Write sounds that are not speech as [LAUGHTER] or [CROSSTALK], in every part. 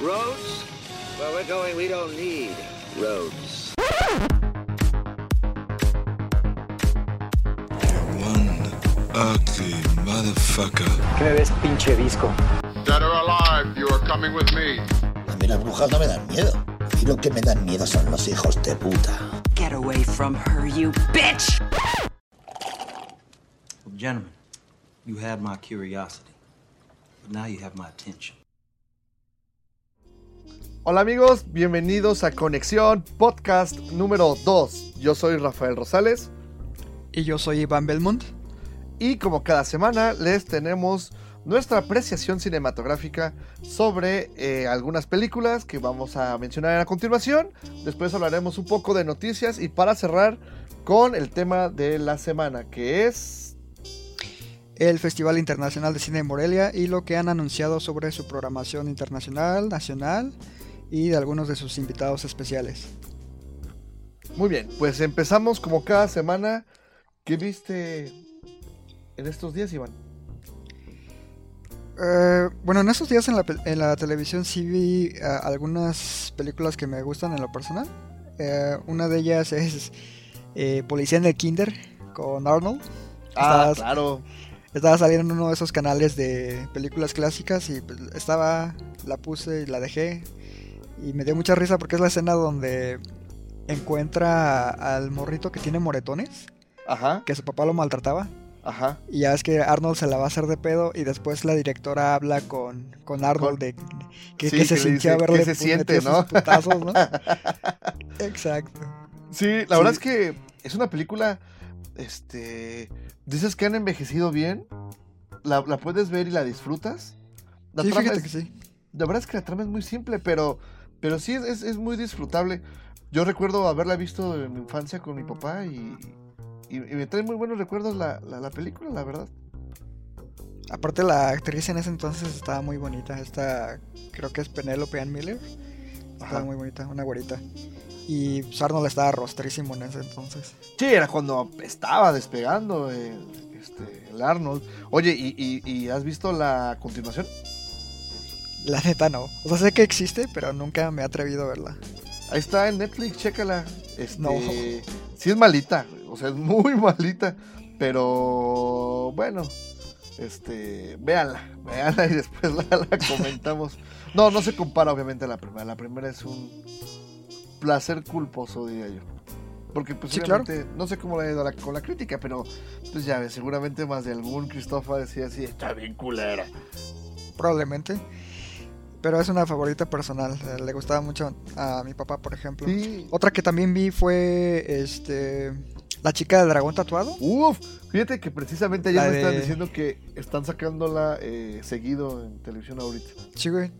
Roads? Where we're going, we don't need roads. One ugly motherfucker. ¿Qué me ves, pinche disco? Dead or alive, you are coming with me. A mí las brujas no me dan miedo. Y lo que me dan miedo son los hijos de puta. Get away from her, you bitch! Well, gentlemen, you had my curiosity, but now you have my attention. Hola amigos, bienvenidos a Conexión Podcast número 2. Yo soy Rafael Rosales Y yo soy Iván Belmont. y como cada semana les tenemos nuestra apreciación cinematográfica sobre eh, algunas películas que vamos a mencionar a continuación. Después hablaremos un poco de noticias y para cerrar con el tema de la semana que es... El Festival Internacional de Cine de Morelia y lo que han anunciado sobre su programación internacional, nacional y de algunos de sus invitados especiales. Muy bien, pues empezamos como cada semana. ¿Qué viste en estos días, Iván? Eh, bueno, en estos días en la, en la televisión sí vi eh, algunas películas que me gustan en lo personal. Eh, una de ellas [LAUGHS] es eh, Policía en el Kinder con Arnold. Ah, Estaba- claro. Estaba saliendo en uno de esos canales de películas clásicas y pues, estaba, la puse y la dejé. Y me dio mucha risa porque es la escena donde encuentra al morrito que tiene moretones, Ajá, que su papá lo maltrataba. ajá. Y ya es que Arnold se la va a hacer de pedo y después la directora habla con, con Arnold de que, Sí, que se que sintió dice, verle ¿qué se siente, no? putazos, ¿no? [LAUGHS] Exacto. Sí, la Sí. verdad es que es una película, este, dices que han envejecido bien, la, la puedes ver y la disfrutas. La sí, trama fíjate es- que sí. La verdad es que la trama es muy simple, pero, pero sí es, es, es muy disfrutable. Yo recuerdo haberla visto en mi infancia con mi papá y, y, y me trae muy buenos recuerdos la, la, la película, la verdad. Aparte la actriz en ese entonces estaba muy bonita. Esta creo que es Penelope Ann Miller. Estaba Ajá. muy bonita, una güerita. Y pues, Arnold estaba rostrísimo en ese entonces. Sí, era cuando estaba despegando eh, este, el Arnold. Oye, ¿y, y, y has visto la continuación? La neta no. O sea, sé que existe, pero nunca me he atrevido a verla. Ahí está en Netflix, chécala. Este, No. Sí es malita, o sea, es muy [LAUGHS] malita, pero bueno, este, véanla, véanla y después la, la [LAUGHS] comentamos. No, no se compara obviamente a la primera, la primera es un placer culposo, diría yo. Porque pues Sí, claro. no sé cómo le ha ido la- con la crítica, pero pues ya ves, seguramente más de algún Christopher decía así, está bien culera. Probablemente. Pero es una favorita personal. eh, Le gustaba mucho a mi papá, por ejemplo. Sí. Otra que también vi fue este La chica del dragón tatuado. Uf, fíjate que precisamente ayer La me están de- diciendo que están sacándola eh, seguido en televisión ahorita. Sí, güey.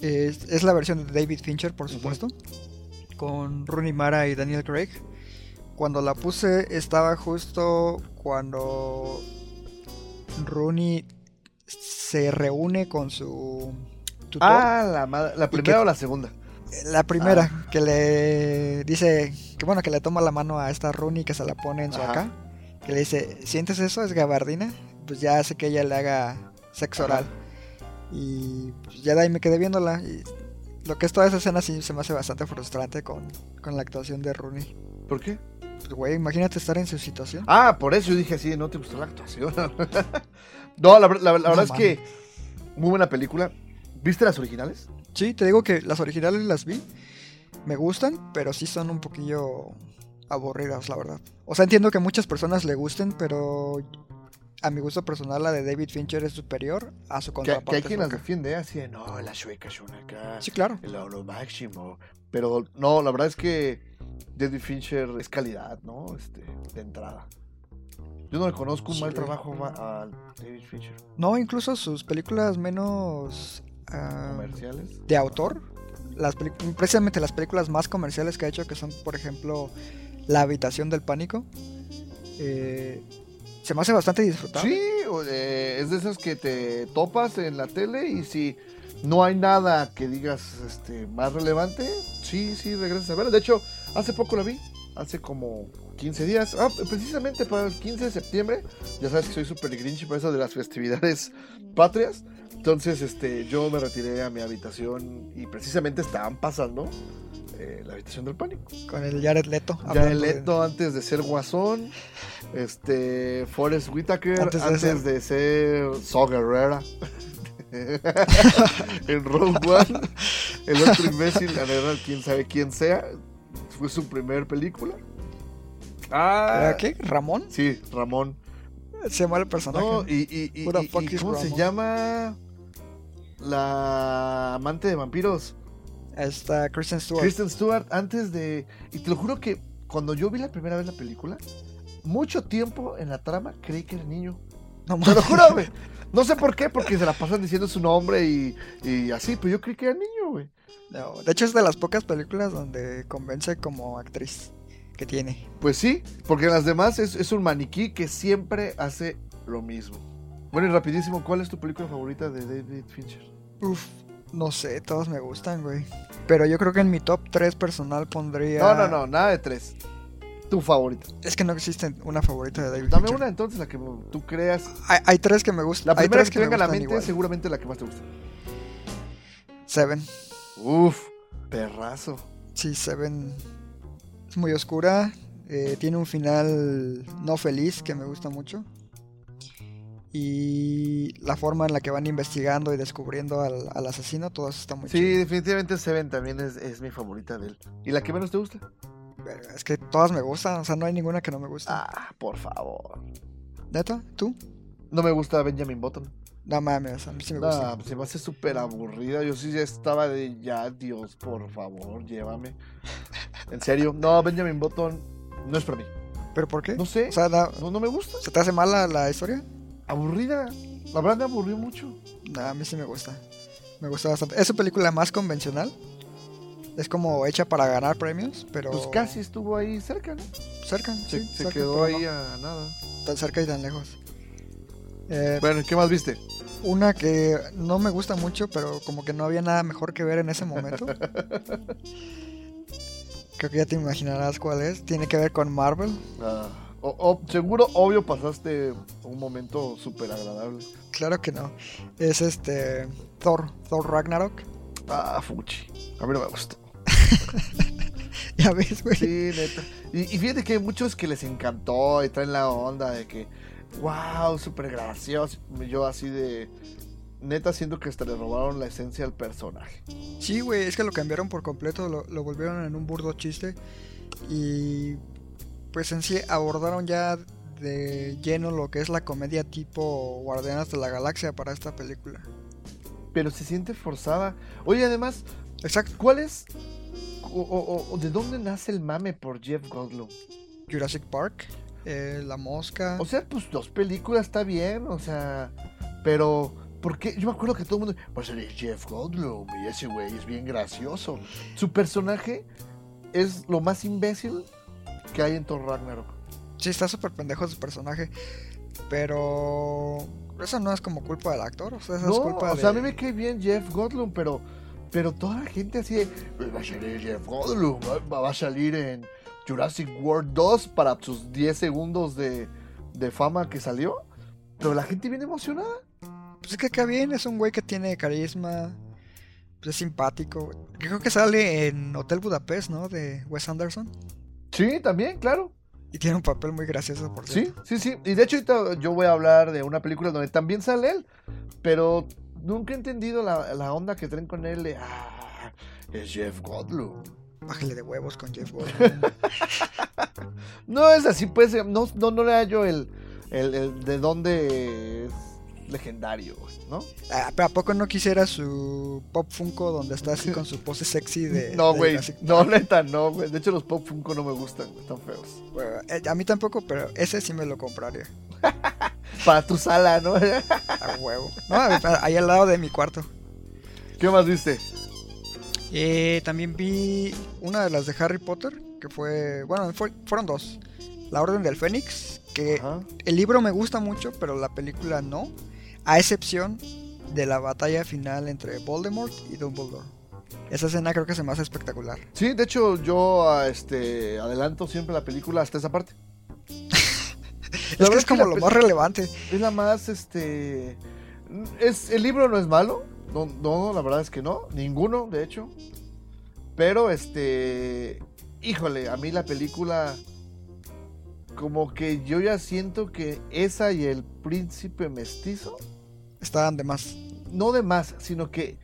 Es, es la versión de David Fincher, por supuesto. Con Rooney Mara y Daniel Craig. Cuando la puse estaba justo cuando Rooney se reúne con su tutor. Ah, la, ma- la primera que- o la segunda. La primera, Ah. que le dice, que bueno, que le toma la mano a esta Rooney que se la pone en su Ajá. acá. Que le dice, ¿sientes eso? Es gabardina. Pues ya hace que ella le haga sexo Ajá. oral. Y pues, ya de ahí me quedé viéndola. Y lo que es toda esa escena sí se me hace bastante frustrante con, con la actuación de Rooney. ¿Por qué? Pues, güey, imagínate estar en su situación. Ah, por eso yo dije así, no te gustó la actuación. [LAUGHS] no, la, ver- la- la No verdad es que muy buena película. ¿Viste las originales? Sí, te digo que las originales las vi. Me gustan, pero sí son un poquillo aburridas, la verdad. O sea, entiendo que a muchas personas le gusten, pero a mi gusto personal la de David Fincher es superior a su Que, que contraparte. hay quien las sueca. defiende, ¿eh? así de, no, las suecas son acá. Sí, claro. Lo, lo máximo. Pero no, la verdad es que David Fincher es calidad, ¿no? Este, de entrada. Yo no le conozco un Sí, mal trabajo a David Fincher. No, incluso sus películas menos ah, Comerciales. de autor, las precisamente las películas más comerciales que ha hecho, que son, por ejemplo, La habitación del pánico, eh, se me hace bastante disfrutable. Sí, eh, es de esas que te topas en la tele y si no hay nada que digas este, más relevante, sí, sí, regresas a verla. De hecho, hace poco la vi, hace como 15 días, ah, precisamente para el 15 de septiembre, ya sabes que soy súper grinch por eso de las festividades patrias, Entonces, este, yo me retiré a mi habitación y precisamente estaban pasando eh, la habitación del pánico. Con el Jared Leto. De- Leto antes de ser Guasón, este, Forrest Whitaker Antes antes, de de, ser- Saw Gerrera. [LAUGHS] en Rogue One, el otro imbécil, la verdad, quién sabe quién sea, fue su primer película. Ah, ¿Era qué? ¿Ramón? Sí, Ramón. Se llama el personaje. No, y, y, y- ¿cómo se Ramón? llama? La amante de vampiros. Está Kristen Stewart. Kristen Stewart, antes de. Y te lo juro que cuando yo vi la primera vez la película, mucho tiempo en la trama creí que era niño. No Te lo juro, güey. No sé por qué, porque se la pasan diciendo su nombre y, y así, pero yo creí que era niño, güey. No, de hecho es de las pocas películas donde convence como actriz que tiene. Pues sí, porque en las demás es, es un maniquí que siempre hace lo mismo. Bueno, y rapidísimo, ¿cuál es tu película favorita de David Fincher? Uf, no sé, todas me gustan, güey. Pero yo creo que en mi top 3 personal pondría... No, no, no, nada de tres. Tu favorita. Es que no existe una favorita de David Dame Fincher. una entonces, la que tú creas. Hay, hay tres que me gustan. La hay primera tres que, te venga a la me mente es seguramente la que más te gusta. Seven. Uf, perrazo. Sí, Seven es muy oscura. eh, tiene un final no feliz que me gusta mucho. Y la forma en la que van investigando y descubriendo al, al asesino, todo eso está muy Sí, chido. definitivamente Seven también es, es mi favorita de él. ¿Y la que menos te gusta? Es que todas me gustan, o sea, no hay ninguna que no me guste. Ah, por favor. ¿Neta? ¿Tú? No me gusta Benjamin Button. No mames, a mí sí me gusta. Se me hace súper aburrida. Yo sí ya estaba de ya, Dios, por favor, llévame. [LAUGHS] En serio, no, Benjamin Button no es para mí. ¿Pero por qué? No sé. O sea, No, no me gusta. ¿se te hace mala la historia? Aburrida. La verdad me aburrió mucho. No, a mí sí me gusta. Me gusta bastante. Es su película más convencional. Es como hecha para ganar premios, pero Pues casi estuvo ahí cerca, ¿no? cerca. Se, sí, se cerca, quedó ahí no a nada. tan cerca y tan lejos. Eh, Bueno, ¿y ¿qué más viste? Una que no me gusta mucho, pero como que no había nada mejor que ver en ese momento. [LAUGHS] Creo que ya te imaginarás cuál es. Tiene que ver con Marvel. Ah, o- o- seguro, obvio, pasaste un momento súper agradable. Claro que no. Es este Thor, Thor Ragnarok. Ah, fuchi. A mí no me gustó. [LAUGHS] Ya ves, güey. Sí, neta. Y, y fíjate que hay muchos que les encantó y traen la onda de que, wow, súper gracioso. Yo así de, neta, siento que hasta le robaron la esencia al personaje. Sí, güey, es que lo cambiaron por completo, lo, lo volvieron en un burdo chiste y pues en sí abordaron ya de lleno lo que es la comedia tipo Guardianes de la Galaxia para esta película. Pero se siente forzada. Oye, además, Exacto, ¿cuál es, o, o- o de dónde nace el mame por Jeff Goldblum? Jurassic Park, eh, La Mosca. O sea, pues dos películas está bien, o sea, pero ¿por qué? Yo me acuerdo que todo el mundo, pues él es Jeff Goldblum y ese güey es bien gracioso. Su personaje es lo más imbécil que hay en Thor Ragnarok. Sí, está súper pendejo su personaje, pero eso no es como culpa del actor, o sea, eso No, es culpa o de... sea, a mí me cae bien Jeff Goldblum, pero pero toda la gente así de, "Pues va a salir Jeff Goldblum, va, a salir en Jurassic World 2 para sus 10 segundos de, de fama que salió. Pero la gente viene emocionada. Pues es que acá bien, es un güey que tiene carisma, pues es simpático. Creo que sale en Hotel Budapest, ¿no? De Wes Anderson. Sí, también, claro. Y tiene un papel muy gracioso, por Sí, cierto. sí, sí. Y de hecho ahorita yo voy a hablar de una película donde también sale él. Pero nunca he entendido la, la onda que traen con él de... Ah, es Jeff Goldblum. Bájale de huevos con Jeff Goldblum. [LAUGHS] No es así, pues. No, no, no le hallo el, el, el de dónde es legendario, ¿no? Ah, pero ¿a poco no quisiera su Pop Funko donde está así con su pose sexy de... [LAUGHS] no, güey. No, neta, no, güey. De hecho, los Pop Funko no me gustan, güey, están feos. Bueno, eh, a mí tampoco, pero ese sí me lo compraría. [LAUGHS] Para tu sala, ¿no? A huevo. No, ahí al lado de mi cuarto. ¿Qué más viste? Eh, también vi una de las de Harry Potter, que fue, bueno, fue- fueron dos. La Orden del Fénix, que Ajá. el libro me gusta mucho, pero la película no, a excepción de la batalla final entre Voldemort y Dumbledore. Esa escena creo que se me hace espectacular. Sí, de hecho, yo ah, este, adelanto siempre la película hasta esa parte. [LAUGHS] Es que es como lo más relevante. Es la más, este... Es, el libro no es malo. No, no, la verdad es que no. Ninguno, de hecho. Pero este. Híjole, a mí la película. Como que yo ya siento que esa y el príncipe mestizo. Estaban de más. No de más, sino que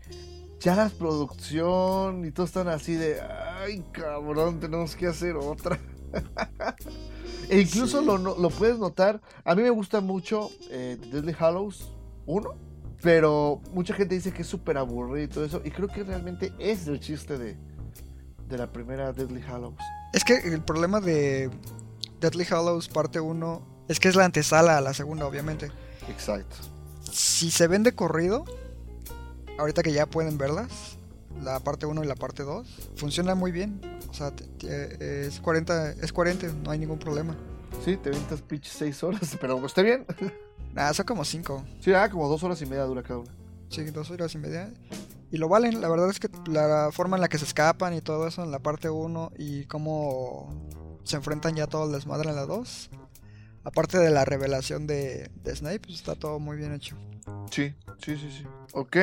ya la producción y todo están así de. Ay, cabrón, tenemos que hacer otra. [LAUGHS] e incluso Sí. lo, no- lo puedes notar. A mí me gusta mucho eh, Deadly Hallows 1. Pero mucha gente dice que es súper aburrido y todo eso. Y creo que realmente es el chiste de, de la primera Deadly Hallows. Es que el problema de Deadly Hallows parte 1 es que es la antesala a la segunda, obviamente. Exacto. Si se ven de corrido, ahorita que ya pueden verlas, la parte 1 y la parte 2, funciona muy bien. O sea, te- te- es 40, es 40, no hay ningún problema. Sí, te ventas pinches 6 horas, [LAUGHS] pero está bien. Nada, son como 5. Sí, ah, como 2 horas y media dura cada una. Sí, dos horas y media. Y lo valen, la verdad es que la forma en la que se escapan y todo eso en la parte 1 y cómo se enfrentan ya todo el desmadre en la 2. Aparte de la revelación de, de Snape, pues está todo muy bien hecho. Sí, sí, sí, sí. Ok,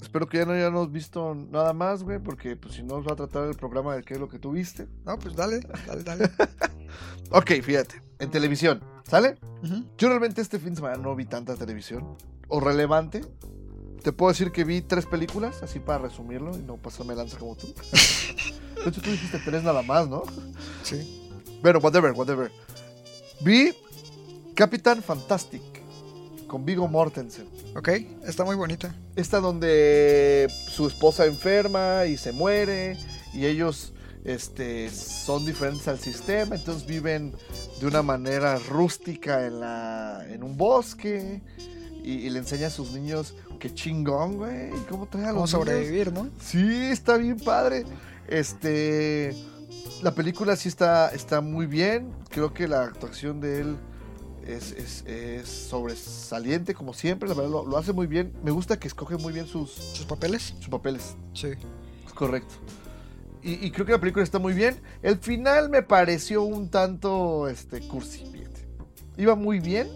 espero que ya no hayamos visto nada más, güey, porque pues si no nos va a tratar el programa de qué es lo que tú viste. No, pues dale, dale, dale. [LAUGHS] Ok, fíjate, en televisión, ¿sale? Yo realmente este fin de semana no vi tanta televisión. O relevante. Te puedo decir que vi tres películas, así para resumirlo y no pasarme lanza como tú. [LAUGHS] De hecho, tú dijiste tres nada más, ¿no? Sí. Bueno, whatever, whatever. Vi Capitán Fantastic con Vigo Mortensen. Ok, está muy bonita. Esta donde su esposa enferma y se muere y ellos este, son diferentes al sistema, entonces viven de una manera rústica en, la, en un bosque y, y le enseña a sus niños que chingón, güey, y cómo trae a Cómo los niños. sobrevivir, ¿no? Sí, está bien padre. Este, la película sí está, está muy bien. Creo que la actuación de él es, es- es sobresaliente, como siempre. La verdad, lo, lo hace muy bien. Me gusta que escoge muy bien sus, Sus papeles. sus papeles. Sí. Correcto. Y, y creo que la película está muy bien. El final me pareció un tanto este, cursi, fíjate. Iba muy bien.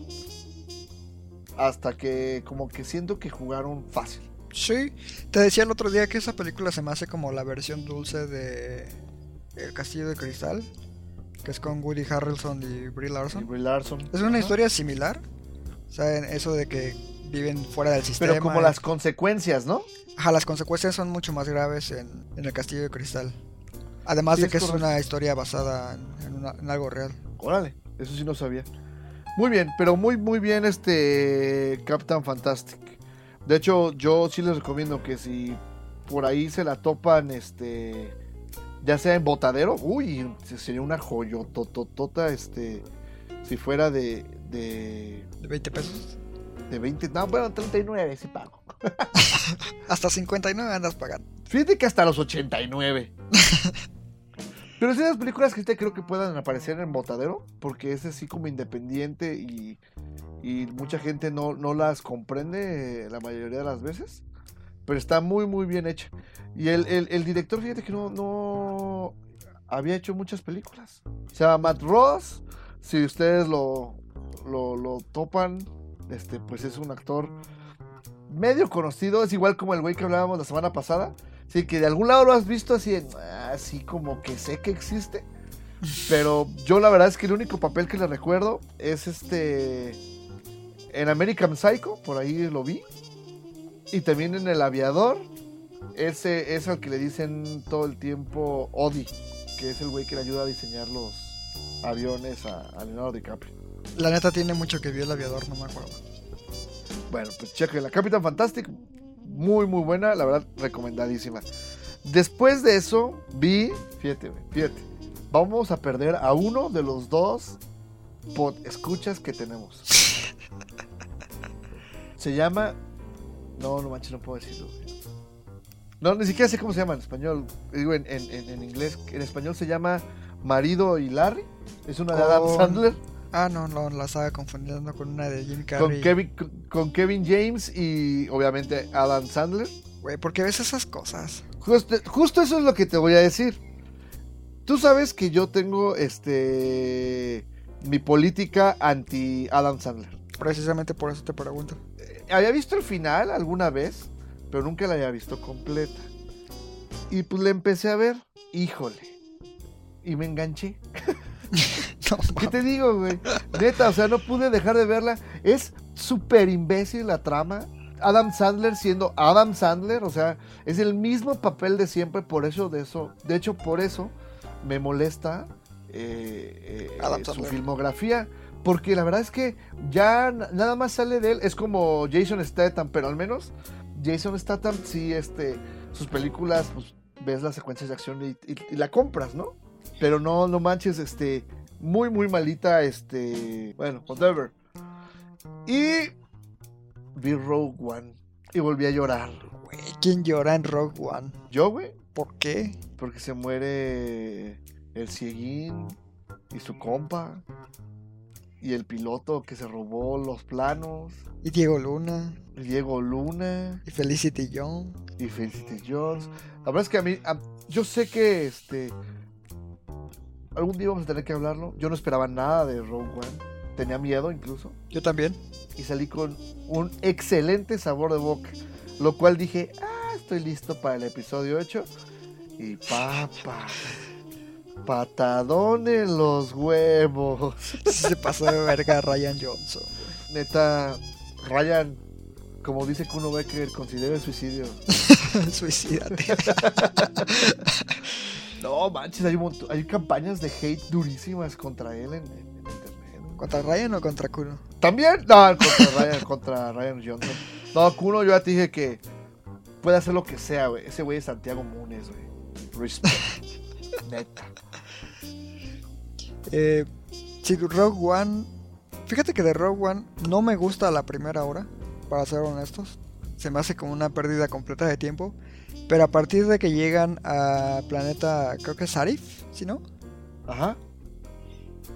Hasta que como que siento que jugaron fácil. Sí. Te decía el otro día que esa película se me hace como la versión dulce de El Castillo de Cristal. Que es con Woody Harrelson y Brie Y Larson. Brie Larson. Es una Ajá. historia similar. O sea, eso de que viven fuera del sistema. Pero como y- las consecuencias, ¿no? Ajá, las consecuencias son mucho más graves en, en el Castillo de Cristal. Además Sí, de que es una historia basada en, en una- en algo real. Órale, eso sí no sabía. Muy bien, pero muy, muy bien este Captain Fantastic. De hecho, yo sí les recomiendo que si por ahí se la topan, este, ya sea en botadero, uy, sería una joyotototota, este, si fuera de, de, De 20 pesos. de 20, no, bueno, 39 sí pago. [LAUGHS] Hasta 59 andas pagando. Fíjate que hasta los 89. [LAUGHS] Pero es de las películas que creo que puedan aparecer en Botadero, porque es así como independiente y, y mucha gente no, no las comprende eh, la mayoría de las veces. Pero está muy, muy bien hecha. Y el, el- director, fíjate que no, no había hecho muchas películas. Se llama Matt Ross. Si ustedes lo, lo, lo topan, este, pues es un actor medio conocido. Es igual como el güey que hablábamos la semana pasada. Sí, que de algún lado lo has visto así, en- así como que sé que existe. Pero yo la verdad es que el único papel que le recuerdo es este. En American Psycho, por ahí lo vi. Y también en El Aviador. Ese es al que le dicen todo el tiempo Odi, que es el güey que le ayuda a diseñar los aviones a, a Leonardo DiCaprio. La neta tiene mucho que vio el aviador, no me acuerdo. Bueno, pues chequen la Capitán Fantastic. Muy, muy buena, la verdad, recomendadísima. Después de eso, vi, fíjate, fíjate, vamos a perder a uno de los dos pod escuchas que tenemos. [LAUGHS] Se llama. No, no manches, no puedo decirlo. güey. No, ni siquiera sé cómo se llama en español. Digo, en, en- inglés. En español se llama Marido y Larry. Es una de Adam Con- Sandler. Ah, no, no, la estaba confundiendo con una de Jim Con Carrey. Kevin, con, con Kevin James y obviamente Adam Sandler. Güey, ¿por qué ves esas cosas? Justo, justo eso es lo que te voy a decir. Tú sabes que yo tengo este mi política anti Adam Sandler. Precisamente por eso te pregunto. Había visto el final alguna vez, pero nunca la había visto completa. Y pues le empecé a ver, híjole. Y me enganché. [LAUGHS] ¿Qué te digo, güey? Neta, o sea, no pude dejar de verla. Es súper imbécil la trama. Adam Sandler siendo Adam Sandler, o sea, es el mismo papel de siempre, por eso de eso, de hecho por eso me molesta eh, eh, Adam su filmografía, porque la verdad es que ya na- nada más sale de él, es como Jason Statham, pero al menos Jason Statham sí, este, sus películas, pues ves las secuencias de acción y, y- y la compras, ¿no? Pero no, no manches, este, muy, muy malita, este, bueno, whatever. Y vi Rogue One y volví a llorar. güey, ¿Quién llora en Rogue One? Yo, güey, ¿Por qué? porque se muere el cieguín y su compa y el piloto que se robó los planos, Y Diego Luna. y Diego Luna Y Felicity Young. y Felicity Jones. La verdad es que a mí, a- yo sé que este algún día vamos a tener que hablarlo. Yo no esperaba nada de Rogue One, tenía miedo incluso. Yo también. y salí con un excelente sabor de boca. Lo cual dije, ah, estoy listo para el episodio 8. Y papa, patadón en los huevos. [LAUGHS] Se pasó de verga Ryan Johnson. Neta, Ryan, como dice Kuno Becker, considera el suicidio. [LAUGHS] Suicídate. [LAUGHS] No, manches, hay, un montón- hay campañas de hate durísimas contra él en, en- en internet. ¿Contra Ryan o contra Kuno? También, no, contra Ryan, contra Ryan Johnson. No, Kuno, yo ya te dije que puede hacer lo que sea, güey. Ese güey es Santiago Munes, güey. Respect. Neta. Eh, sí, Rogue One. Fíjate que de Rogue One no me gusta la primera hora, para ser honestos. Se me hace como una pérdida completa de tiempo. Pero a partir de que llegan a planeta, creo que es Sarif, ¿sí no? Ajá.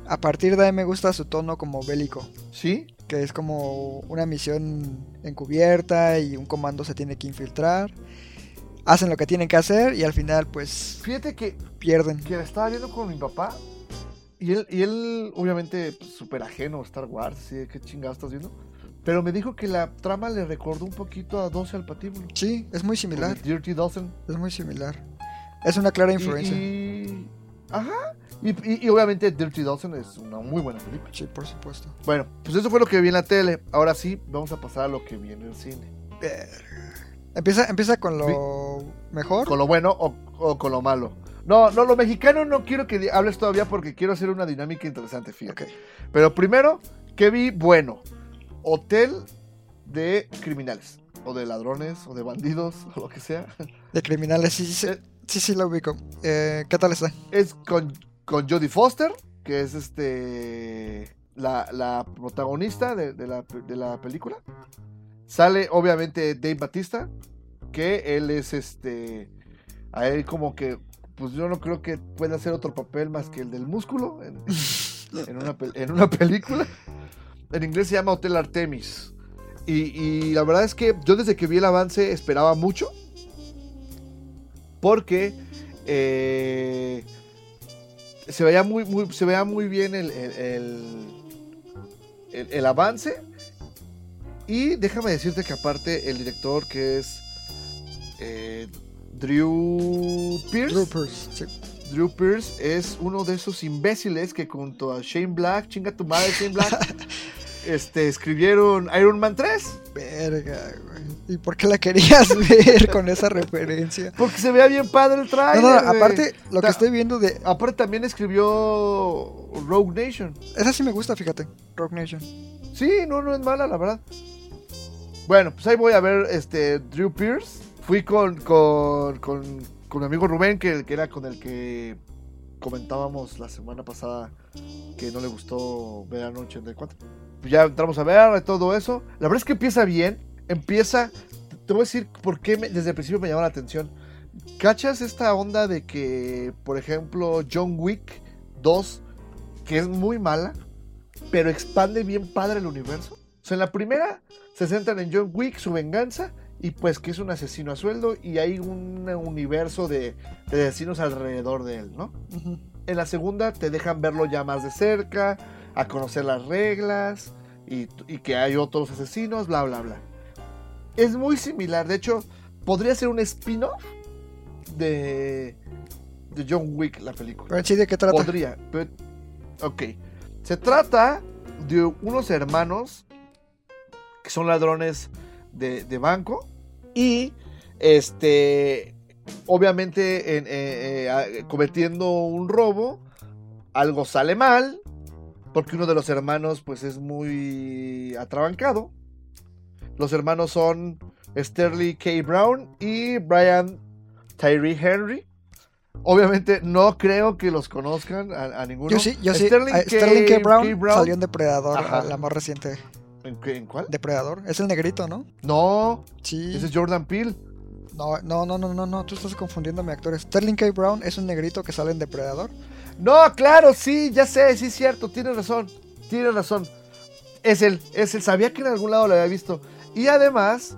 A partir de ahí me gusta su tono como bélico. ¿Sí? Que es como una misión encubierta y un comando se tiene que infiltrar. Hacen lo que tienen que hacer y al final pues Fíjate que, pierden. que la estaba viendo con mi papá. Y él, y él obviamente, pues, súper ajeno a Star Wars. ¿sí? ¿Qué chingado estás viendo? Pero me dijo que la trama le recordó un poquito a 12 al patíbulo. Sí, es muy similar. Dirty Dozen. Es muy similar. Es una clara Y- influencia. Y, ajá. Y, y- y obviamente Dirty Dozen es una muy buena película. Sí, por supuesto. Bueno, pues eso fue lo que vi en la tele. Ahora sí, vamos a pasar a lo que vi en el cine. Empieza, empieza con lo mejor. Con lo bueno o, o con lo malo. No, no, lo mexicano no quiero que hables todavía porque quiero hacer una dinámica interesante, fíjate. Pero primero, ¿qué vi? Bueno, hotel de criminales. O de ladrones, o de bandidos, [LAUGHS] o lo que sea. De criminales, sí, sí, sí, Eh. sí, sí lo ubico. Eh, ¿Qué tal está? Es con, con Jodie Foster, que es este la, la protagonista de, de la, de la película. Sale obviamente Dave Batista, que él es este. A él como que. Pues yo no creo que pueda hacer otro papel más que el del músculo en, [LAUGHS] en una, pel- en una película. En inglés se llama Hotel Artemis. Y, y la verdad es que yo desde que vi el avance esperaba mucho. Porque eh, se veía muy, muy, se veía muy bien el, el, el- el- el avance. Y déjame decirte que aparte el director que es eh, Drew Pierce. Troopers. Sí. Drew Pierce es uno de esos imbéciles que junto a Shane Black, chinga tu madre Shane Black, [LAUGHS] este, escribieron Iron Man 3. Verga, güey. ¿Y por qué la querías [LAUGHS] ver con esa referencia? Porque se veía bien padre el trailer. no, aparte, lo que estoy viendo de. Aparte también escribió Rogue Nation. Esa sí me gusta, fíjate. Rock Nation. Sí, no, no es mala, la verdad. Bueno, pues ahí voy a ver este Drew Pierce. Fui con, con, con, mi amigo Rubén, que, que era con el que comentábamos la semana pasada que no le gustó Verano 84. Pues ya entramos a ver todo eso. La verdad es que empieza bien. Empieza. Te voy a decir por qué desde el principio me llamó la atención. ¿Cachas esta onda de que, por ejemplo, John Wick 2, que es muy mala, pero expande bien padre el universo? O sea, en la primera se centran en John Wick, su venganza, y pues que es un asesino a sueldo, y hay un universo de, de asesinos alrededor de él, ¿no? En la segunda te dejan verlo ya más de cerca, a conocer las reglas y, y que hay otros asesinos, bla, bla, bla. es muy similar. De hecho, podría ser un spin-off de, de John Wick, la película. Pero sí, ¿de qué trata? Podría. pero- ok. Se trata de unos hermanos que son ladrones de, de banco. Y este. Obviamente, en, eh, eh, cometiendo un robo, algo sale mal. Porque uno de los hermanos, pues, es muy atrabancado. Los hermanos son Sterling K. Brown y Brian Tyree Henry. Obviamente no creo que los conozcan a, a ninguno. Yo sí, yo sí. Sterling, Ah, K. Sterling K. Brown, K. Brown. salió en Depredador, Ajá. la más reciente. ¿En, qué- en cuál? Depredador. Es el negrito, ¿no? No, Sí. ese es Jordan Peele. No, no, no, no, no, no, tú estás confundiendo a mi actor. Sterling K. Brown es un negrito que sale en Depredador. No, claro, sí, ya sé, sí es cierto, tienes razón, tienes razón. Es él, es él, sabía que en algún lado lo había visto. Y además,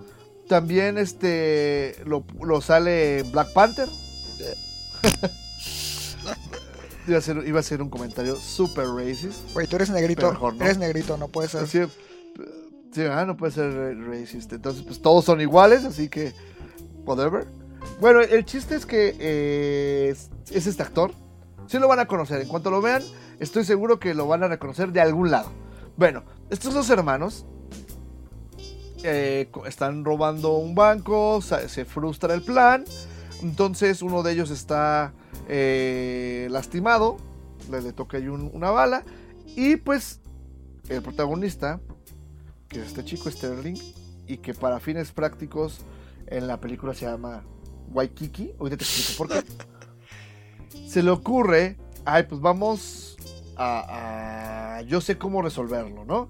también este lo, lo sale en Black Panther. [LAUGHS] iba, a ser, iba a ser un comentario super racist. Güey, tú eres negrito. Mejor no. Eres negrito, no puedes ser. Así, sí, ah, no puede ser ra- racist. Entonces, pues todos son iguales, así que, whatever. Bueno, el chiste es que eh, es, es este actor. Sí lo van a conocer. En cuanto lo vean, estoy seguro que lo van a reconocer de algún lado. Bueno, estos dos hermanos eh, están robando un banco, se frustra el plan. Entonces uno de ellos está eh, lastimado, le, le toca ahí un- una bala. Y pues el protagonista, que es este chico Sterling, y que para fines prácticos en la película se llama Waikiki, ahorita te explico por qué. [LAUGHS] Se le ocurre, ay, pues vamos a, a- yo sé cómo resolverlo, ¿no?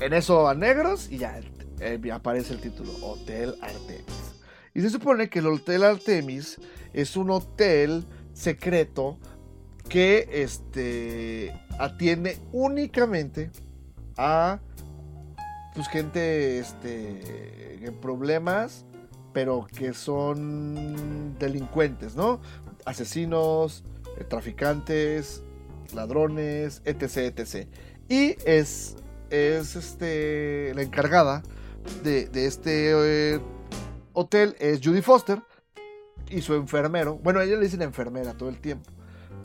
En eso a negros y ya eh, aparece el título, Hotel Artemis. Y se supone que el Hotel Artemis es un hotel secreto que este, atiende únicamente a pues, gente este, en problemas, pero que son delincuentes, ¿no? Asesinos, eh, traficantes, ladrones, etc, etc. Y es, es este, la encargada de, de este eh, hotel es Judy Foster y su enfermero. Bueno, a ella le dicen enfermera todo el tiempo.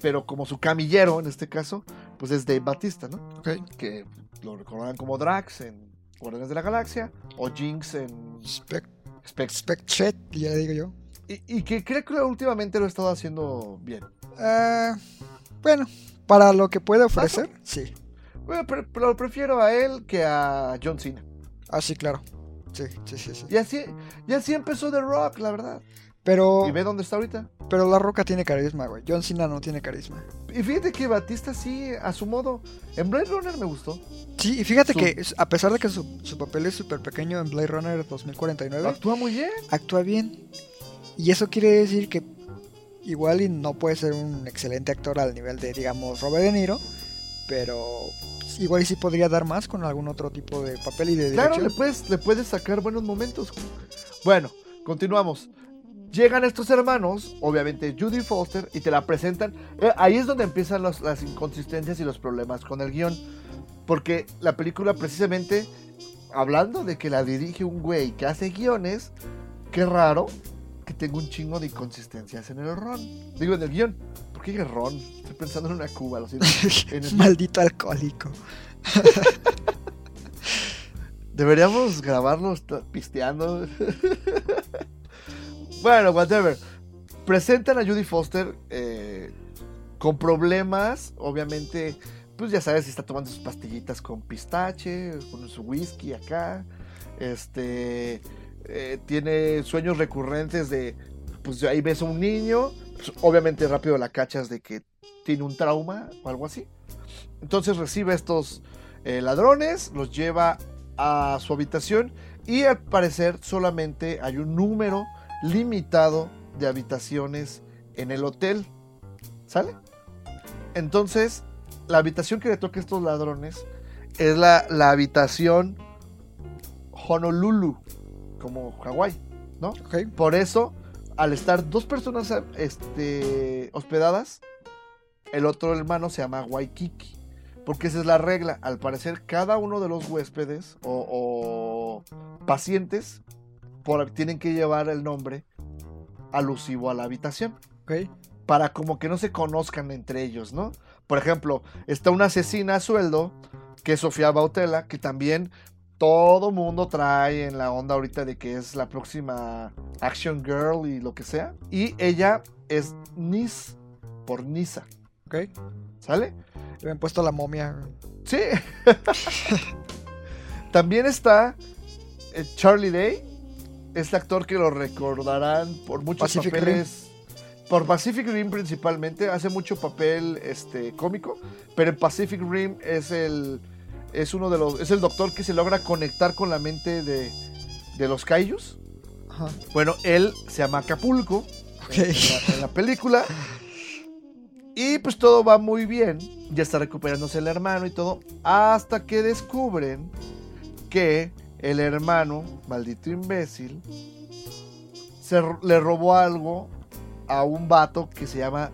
Pero como su camillero en este caso, pues es Dave Batista, ¿no? Que lo recordarán como Drax en Guardianes de la Galaxia o Jinx en Spec, Spec. Ya le digo yo. Y, y que creo que últimamente lo ha estado haciendo bien. Ah, bueno, para lo que puede ofrecer, sí. Bueno, pero, pero prefiero a él que a John Cena. Ah, sí, claro. Sí, sí, sí, sí. Y así, y así empezó The Rock, la verdad. Pero, Y ve dónde está ahorita. pero La Roca tiene carisma, güey. John Cena no tiene carisma. Y fíjate que Batista sí, a su modo. En Blade Runner me gustó. Sí, y fíjate Su- que a pesar de que su, su papel es súper pequeño en Blade Runner 2049, Actúa muy bien. actúa bien. Y eso quiere decir que igual y no puede ser un excelente actor al nivel de, digamos, Robert De Niro, pero igual y sí podría dar más con algún otro tipo de papel y de Claro, dirección. le puedes, le puedes sacar buenos momentos. Bueno, continuamos. Llegan estos hermanos, obviamente Judy Foster, y te la presentan. Eh, ahí es donde empiezan los- las inconsistencias y los problemas con el guion. Porque la película precisamente, hablando de que la dirige un güey que hace guiones, qué raro que tenga un chingo de inconsistencias en el ron. Digo, en el guion. ¿Por qué ron? Estoy pensando en una cuba, lo siento. [LAUGHS] En el- Maldito alcohólico. [LAUGHS] Deberíamos grabarnos t- pisteando. [LAUGHS] bueno, whatever. Presentan a Judy Foster eh, con problemas. Obviamente, pues ya sabes, está tomando sus pastillitas con pistache, con su whisky acá. Este. eh, tiene sueños recurrentes de. Pues ahí ves a un niño. pues, obviamente, rápido la cachas de que tiene un trauma o algo así. Entonces recibe a estos eh, ladrones, los lleva a su habitación y al parecer solamente hay un número limitado de habitaciones en el hotel. ¿Sale? Entonces, la habitación que le toca a estos ladrones es la, la habitación Honolulu, como Hawái, ¿no? Ok. Por eso, al estar dos personas este, hospedadas, el otro hermano se llama Waikiki. Porque esa es la regla. Al parecer, cada uno de los huéspedes o, o pacientes por, tienen que llevar el nombre alusivo a la habitación. Ok. Para como que no se conozcan entre ellos, ¿no? Por ejemplo, está una asesina a sueldo, que es Sofía Bautela, que también todo mundo trae en la onda ahorita de que es la próxima Action Girl y lo que sea. Y ella es Nis por Nisa, Ok. ¿sale? Le habían puesto la momia. Sí. [LAUGHS] También está eh, Charlie Day. Este actor que lo recordarán por muchos Pacific papeles. Por Pacific Rim principalmente. Hace mucho papel este, cómico. Pero en Pacific Rim es el. Es uno de los. Es el doctor que se logra conectar con la mente de, de los kaijus. Ajá. Bueno, él se llama Acapulco Ok. en la, en la película. Y pues todo va muy bien. Ya está recuperándose el hermano y todo. Hasta que descubren que el hermano, maldito imbécil, se, le robó algo a un vato que se llama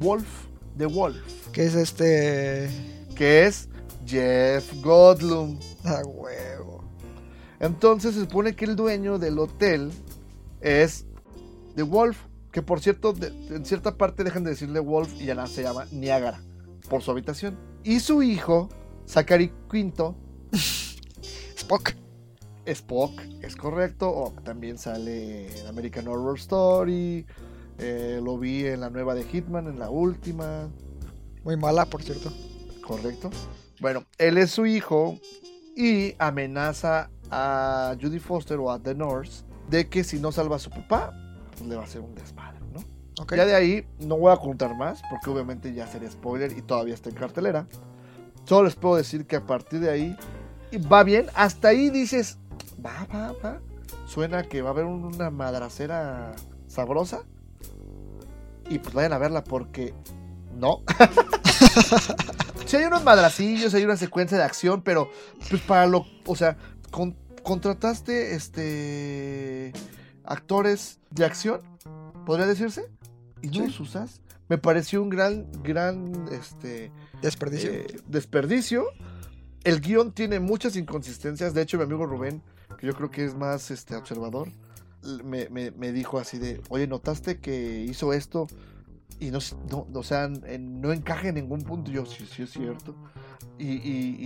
Wolf, de Wolf. Que es este. Que es Jeff Goldblum. Ah, huevo. Entonces se supone que el dueño del hotel es The Wolf, que por cierto, de- en cierta parte dejan de decirle Wolf y ya nada se llama Niágara, por su habitación. Y su hijo, Zachary Quinto, [LAUGHS] Spock. Spock, es correcto, o también sale en American Horror Story, eh, lo vi en la nueva de Hitman, en la última, Muy mala, por cierto. correcto. Bueno, él es su hijo y amenaza a Judy Foster o a The Nurse de que si no salva a su papá, pues le va a hacer un desmadre, ¿no? Ya de ahí no voy a contar más porque obviamente ya sería spoiler y todavía está en cartelera. Solo les puedo decir que a partir de ahí va bien. Hasta ahí dices, va, va, va. Suena que va a haber un- una madracera sabrosa. Y pues vayan a verla porque no. [LAUGHS] sí hay unos madracillos, hay una secuencia de acción, pero pues para lo, o sea, con- contrataste este actores de acción, podría decirse, y no Sí. los usas. Me pareció un gran, gran, este, Desperdicio. eh, desperdicio. El guion tiene muchas inconsistencias. De hecho, mi amigo Rubén, yo creo que es más este, observador, l- me, me- me dijo así de, oye, ¿notaste que hizo esto? Y no, no, o sea, en- no encaja en ningún punto. Yo, sí, sí es cierto. Y, y-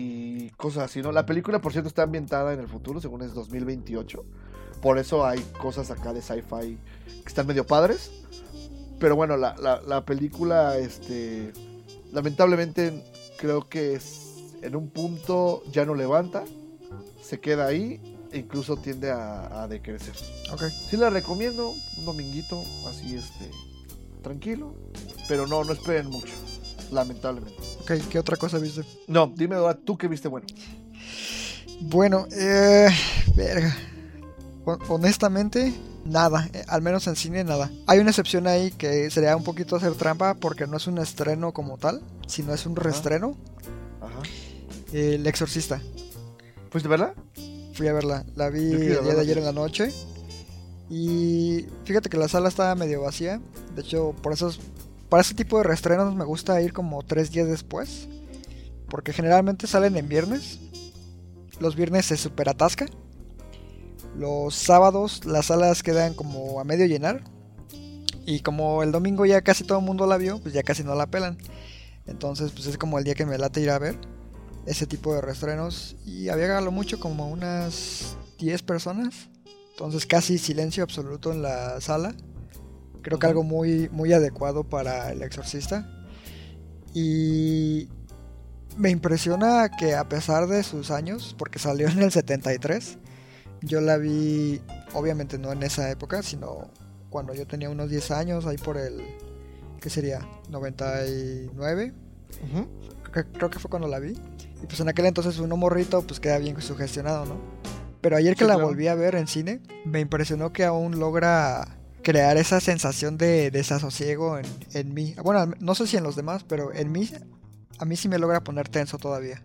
y cosas así, ¿no? La película, por cierto, está ambientada en el futuro, según es 2028. Por eso hay cosas acá de sci-fi que están medio padres. Pero bueno, la, la- la película, este, lamentablemente creo que es, en un punto ya no levanta, se queda ahí incluso tiende a, a decrecer. Ok. Sí la recomiendo, un dominguito así, este, tranquilo, pero no, no esperen mucho, lamentablemente. Ok, ¿qué otra cosa viste? No, dime ahora tú qué viste bueno. Bueno, eh. Verga. Hon- Honestamente, nada. eh, al menos en cine, nada. Hay una excepción ahí que sería un poquito hacer trampa porque no es un estreno como tal, sino es un reestreno. Ajá. El Exorcista. ¿Fuiste verla? Fui a verla. La vi el día de ayer en la noche. Y fíjate que la sala estaba medio vacía. De hecho, por esos, para ese tipo de reestrenos me gusta ir como tres días después. Porque generalmente salen en viernes. Los viernes se super atasca. Los sábados las salas quedan como a medio llenar. Y como el domingo ya casi todo el mundo la vio, pues ya casi no la pelan. Entonces, pues es como el día que me late ir a ver ese tipo de reestrenos. Y había lo mucho como unas 10 personas. Entonces casi silencio absoluto en la sala. Creo que algo muy, muy adecuado para el exorcista. Y me impresiona que a pesar de sus años, porque salió en el 73, yo la vi, obviamente no en esa época, sino cuando yo tenía unos 10 años, ahí por el, ¿qué sería? 99, Ujú. creo que, creo que fue cuando la vi. Y pues en aquel entonces uno morrito pues queda bien sugestionado, ¿no? Pero ayer que Sí, la claro. volví a ver en cine, me impresionó que aún logra crear esa sensación de desasosiego en, en mí. Bueno, no sé si en los demás, pero en mí, a mí sí me logra poner tenso todavía.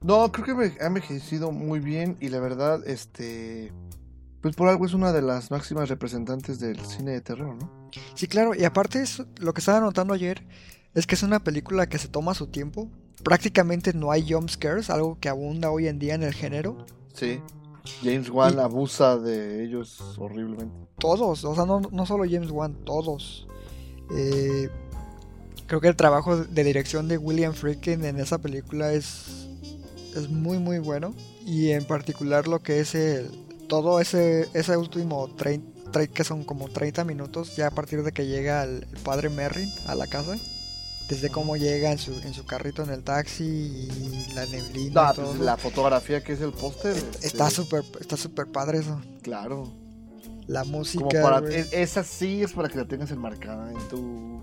No, creo que me ha envejecido muy bien y la verdad, este, pues por algo es una de las máximas representantes del cine de terror, ¿no? Sí, claro, y aparte es- lo que estaba notando ayer es que es una película que se toma su tiempo. Prácticamente no hay jump scares, algo que abunda hoy en día en el género. Sí. James Wan Y- abusa de ellos horriblemente. Todos, o sea, no, no solo James Wan, todos. Eh, creo que el trabajo de dirección de William Friedkin en esa película es, es muy, muy bueno. Y en particular lo que es el, todo ese, ese último trein- tre- que son como 30 minutos, ya a partir de que llega el, el padre Merrin a la casa. Desde cómo llega en su, en su carrito en el taxi y la neblina. No, y todo pues la fotografía que es el póster. Est- este, Está súper está súper padre eso. Claro. La música. Como para, esa sí es para que la tengas enmarcada en tu,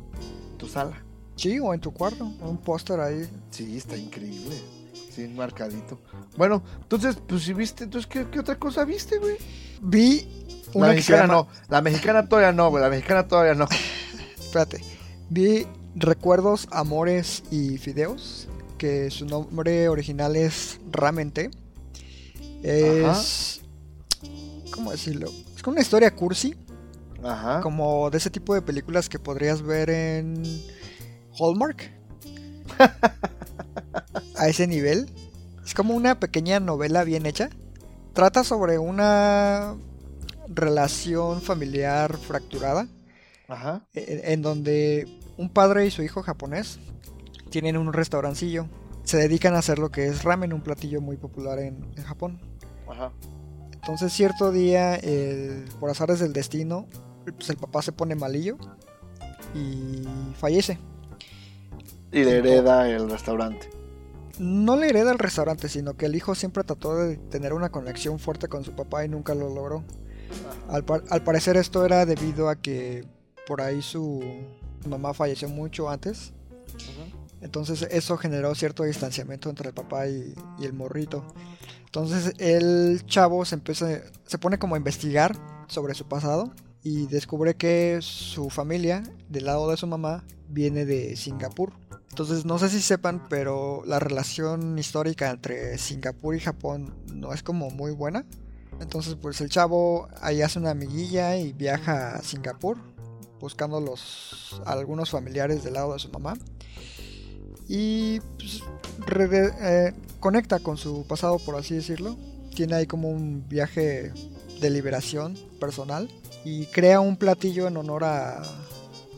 tu sala. Sí, o en tu cuarto, un póster ahí. Sí, está increíble. Sí, enmarcadito. Bueno, entonces, pues si viste, entonces, ¿qué, qué otra cosa viste, güey? Vi La una se mexicana llama, no. La mexicana todavía no, güey. La mexicana todavía no. [LAUGHS] espérate, vi Recuerdos, Amores y Fideos, que su nombre original es Ramente. Es, ¿cómo decirlo? Es como una historia cursi, Ajá. como de ese tipo de películas que podrías ver en Hallmark. [LAUGHS] A ese nivel. Es como una pequeña novela bien hecha. Trata sobre una relación familiar fracturada. Ajá. en, en donde un padre y su hijo japonés tienen un restaurancillo. Se dedican a hacer lo que es ramen, un platillo muy popular en, en Japón. Ajá. Entonces cierto día, el- por azares del destino, pues el papá se pone malillo y fallece. Y le hereda el restaurante. No le hereda el restaurante, sino que el hijo siempre trató de tener una conexión fuerte con su papá y nunca lo logró. Al, par- al parecer esto era debido a que por ahí su mamá falleció mucho antes. Entonces eso generó cierto distanciamiento entre el papá y, y el morrito. Entonces el chavo se empieza, se pone como a investigar sobre su pasado y descubre que su familia, del lado de su mamá, viene de Singapur. Entonces no sé si sepan, pero la relación histórica entre Singapur y Japón no es como muy buena. Entonces pues el chavo ahí hace una amiguilla y viaja a Singapur buscando los algunos familiares del lado de su mamá. Y pues, eh, conecta con su pasado por así decirlo. Tiene ahí como un viaje de liberación personal y crea un platillo en honor a,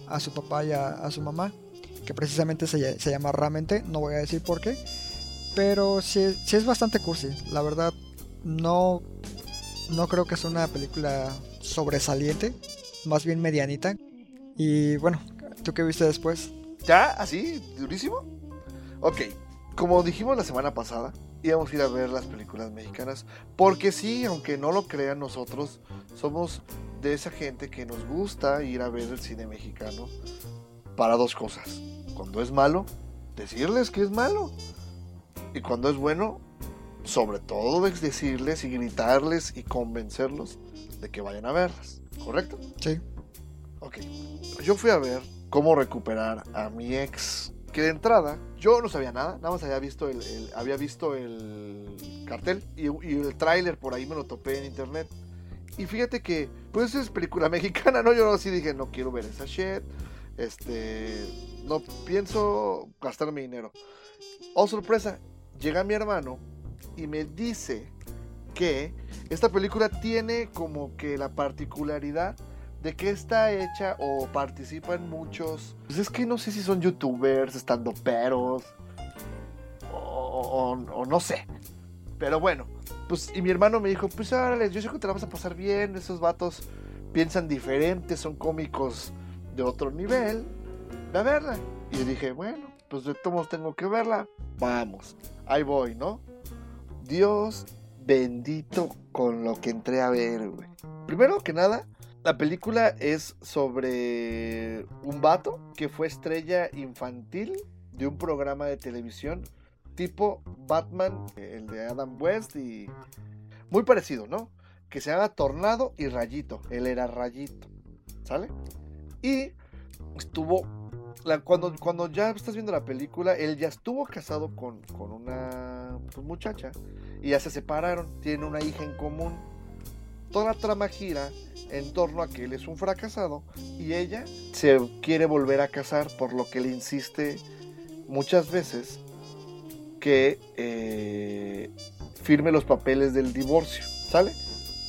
a su papá y a, su mamá que precisamente se llama Ramente no voy a decir por qué pero sí, sí es bastante cursi la verdad no no creo que sea una película sobresaliente más bien medianita y bueno, ¿tú qué viste después? ¿Ya? ¿Así? ¿Durísimo? Ok. Como dijimos la semana pasada, íbamos a ir a ver las películas mexicanas. Porque sí, aunque no lo crean nosotros, somos de esa gente que nos gusta ir a ver el cine mexicano para dos cosas. Cuando es malo, decirles que es malo. Y cuando es bueno, sobre todo es decirles y gritarles y convencerlos de que vayan a verlas. ¿Correcto? Sí. Ok. Yo fui a ver cómo recuperar a mi ex. Que de entrada, yo no sabía nada, nada más había visto el, había visto el cartel y, y el tráiler por ahí me lo topé en internet. Y fíjate que, pues es película [LAUGHS] mexicana, ¿no? Yo así dije, no quiero ver esa shit. Este, no pienso gastar mi dinero. Oh, sorpresa, llega mi hermano y me dice que esta película tiene como que la particularidad de que está hecha o participan muchos. Pues es que no sé si son youtubers, estando peros o, no sé. Pero bueno, pues y mi hermano me dijo, pues órale, yo sé que te la vas a pasar bien, esos vatos piensan diferente, son cómicos de otro nivel, ve a verla. Y yo dije, bueno, pues de todos tengo que verla, vamos, ahí voy, ¿no? Dios bendito con lo que entré a ver, güey. Primero que nada, la película es sobre un vato que fue estrella infantil de un programa de televisión tipo Batman, el de Adam West y muy parecido, ¿no? Que se llama Tornado y Rayito. Él era Rayito, ¿sale? Y estuvo la- cuando, cuando ya estás viendo la película, él ya estuvo casado con, con una pues, muchacha y ya se separaron, tienen una hija en común. Toda la trama gira en torno a que él es un fracasado y ella se quiere volver a casar, por lo que le insiste muchas veces que eh, firme los papeles del divorcio. ¿Sale?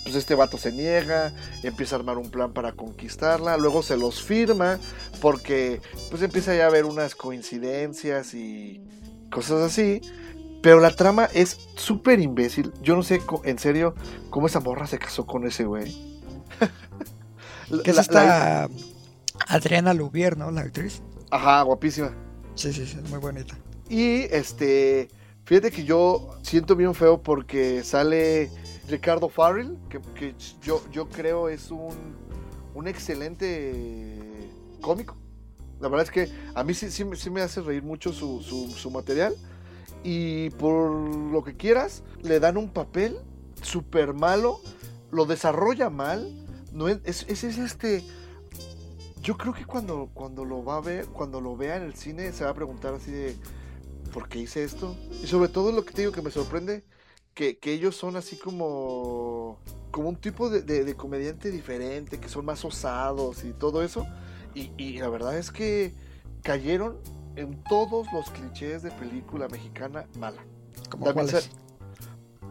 Pues este vato se niega, empieza a armar un plan para conquistarla, luego se los firma porque pues empieza ya a haber unas coincidencias y cosas así. Pero la trama es súper imbécil. Yo no sé, en serio, cómo esa morra se casó con ese güey. [LAUGHS] Que es esta la- Adriana Lubier, ¿no? La actriz. Ajá, guapísima. Sí, sí, sí, es muy bonita. Y este, fíjate que yo siento bien feo porque sale Ricardo Farrell, que, que yo, yo creo es un, un excelente cómico. La verdad es que a mí sí, sí, me- sí me hace reír mucho su, su- su material. Y por lo que quieras, le dan un papel súper malo, lo desarrolla mal. No es, es, es- es este. Yo creo que cuando, cuando lo va a ver, cuando lo vea en el cine, se va a preguntar así de ¿por qué hice esto? Y sobre todo lo que te digo que me sorprende, que, que ellos son así como, como un tipo de, de- de comediante diferente, que son más osados y todo eso. Y, y la verdad es que cayeron en todos los clichés de película mexicana mala. También cuáles. sa-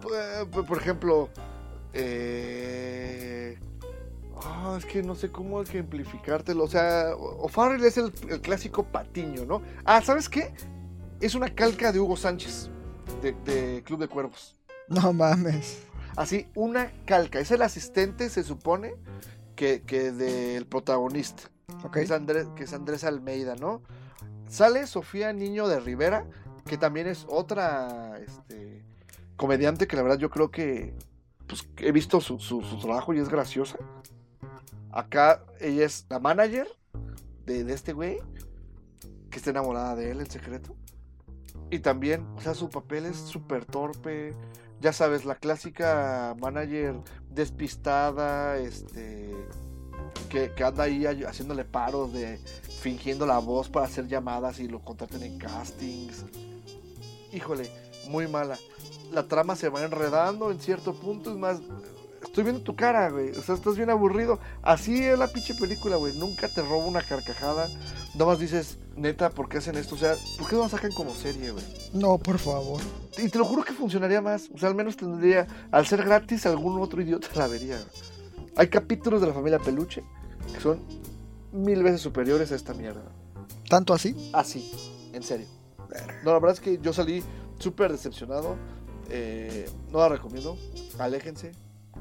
Pu- Por, ejemplo, eh, ah, es que no sé cómo ejemplificártelo. O sea, O'Farrell es el, el clásico patiño, ¿no? Ah, ¿sabes qué? Es una calca de Hugo Sánchez, de, de Club de Cuervos. No mames. Así, una calca. Es el asistente, se supone, que, que del protagonista Ok. que es, Andrés, que es Andrés Almeida, ¿no? Sale Sofía Niño de Rivera, que también es otra este, comediante que la verdad yo creo que pues, he visto su, trabajo y es graciosa. Acá ella es la manager de, este güey, que está enamorada de él en secreto. Y también, o sea, su papel es súper torpe. Ya sabes, la clásica manager despistada, este, que, que anda ahí haciéndole paros de fingiendo la voz para hacer llamadas y lo contraten en castings. Híjole, muy mala. La trama se va enredando en cierto punto, es más, estoy viendo tu cara, güey, o sea, estás bien aburrido. Así es la pinche película, güey, nunca te roba una carcajada. Nomás dices, neta, ¿por qué hacen esto? O sea, ¿por qué no la sacan como serie, güey? No, por favor. Y te lo juro que funcionaría más. O sea, al menos tendría, al ser gratis, algún otro idiota la vería. Hay capítulos de la familia Peluche que son mil veces superiores a esta mierda. ¿Tanto así? Así, en serio. No, la verdad es que yo salí súper decepcionado. Eh, no la recomiendo. Aléjense.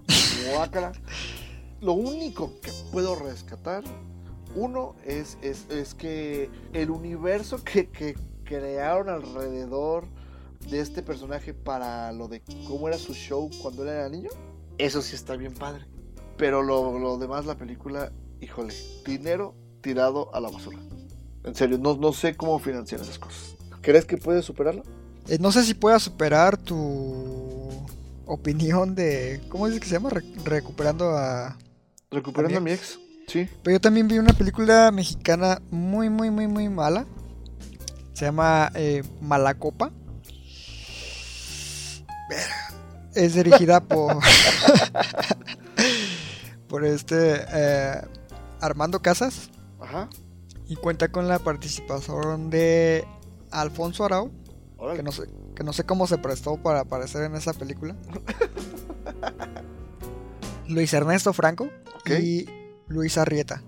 [LAUGHS] Guácala. Lo único que puedo rescatar, uno, es, es, es que el universo que, que crearon alrededor de este personaje para lo de cómo era su show cuando él era niño, eso sí está bien padre. Pero lo, lo demás, la película, híjole, dinero tirado a la basura. En serio, no, no sé cómo financiar esas cosas. ¿Crees que puedes superarlo? Eh, no sé si pueda superar tu opinión de. ¿Cómo dices que se llama? Re- recuperando a. Recuperando ¿A a mi ex. Sí. Pero yo también vi una película mexicana muy, muy, muy, muy mala. Se llama eh, Malacopa. Es dirigida por. [LAUGHS] por este. eh, Armando Casas. Ajá. Y cuenta con la participación de Alfonso Arau. Órale. Que no sé, que no sé cómo se prestó para aparecer en esa película. [LAUGHS] Luis Ernesto Franco y Luis Arrieta.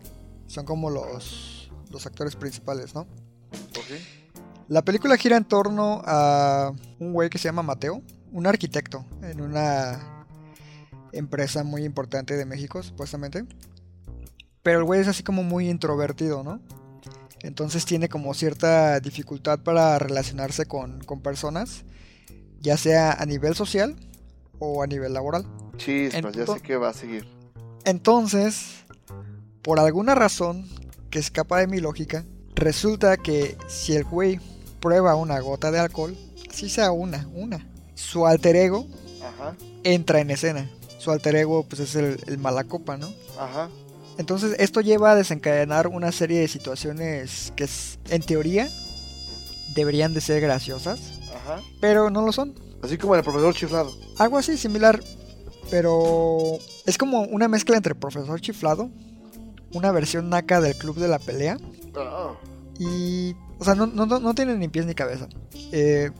Son como los, los actores principales, ¿no? La película gira en torno a un güey que se llama Mateo, un arquitecto en una empresa muy importante de México, supuestamente. Pero el güey es así como muy introvertido, ¿no? Entonces tiene como cierta dificultad para relacionarse con, con personas, ya sea a nivel social o a nivel laboral. Chispas, ya Ento- sé que va a seguir. Entonces, por alguna razón que escapa de mi lógica, resulta que si el güey prueba una gota de alcohol, así sea una, una, su alter ego Ajá. entra en escena. Su alter ego pues es el, el malacopa, ¿no? Ajá. Entonces esto lleva a desencadenar una serie de situaciones que en teoría deberían de ser graciosas, Ajá. pero no lo son. Así como el profesor chiflado. Algo así similar, pero es como una mezcla entre Profesor Chiflado, una versión naca del Club de la Pelea Ah, y... O sea, no, no, no- no tiene ni pies ni cabeza. Eh,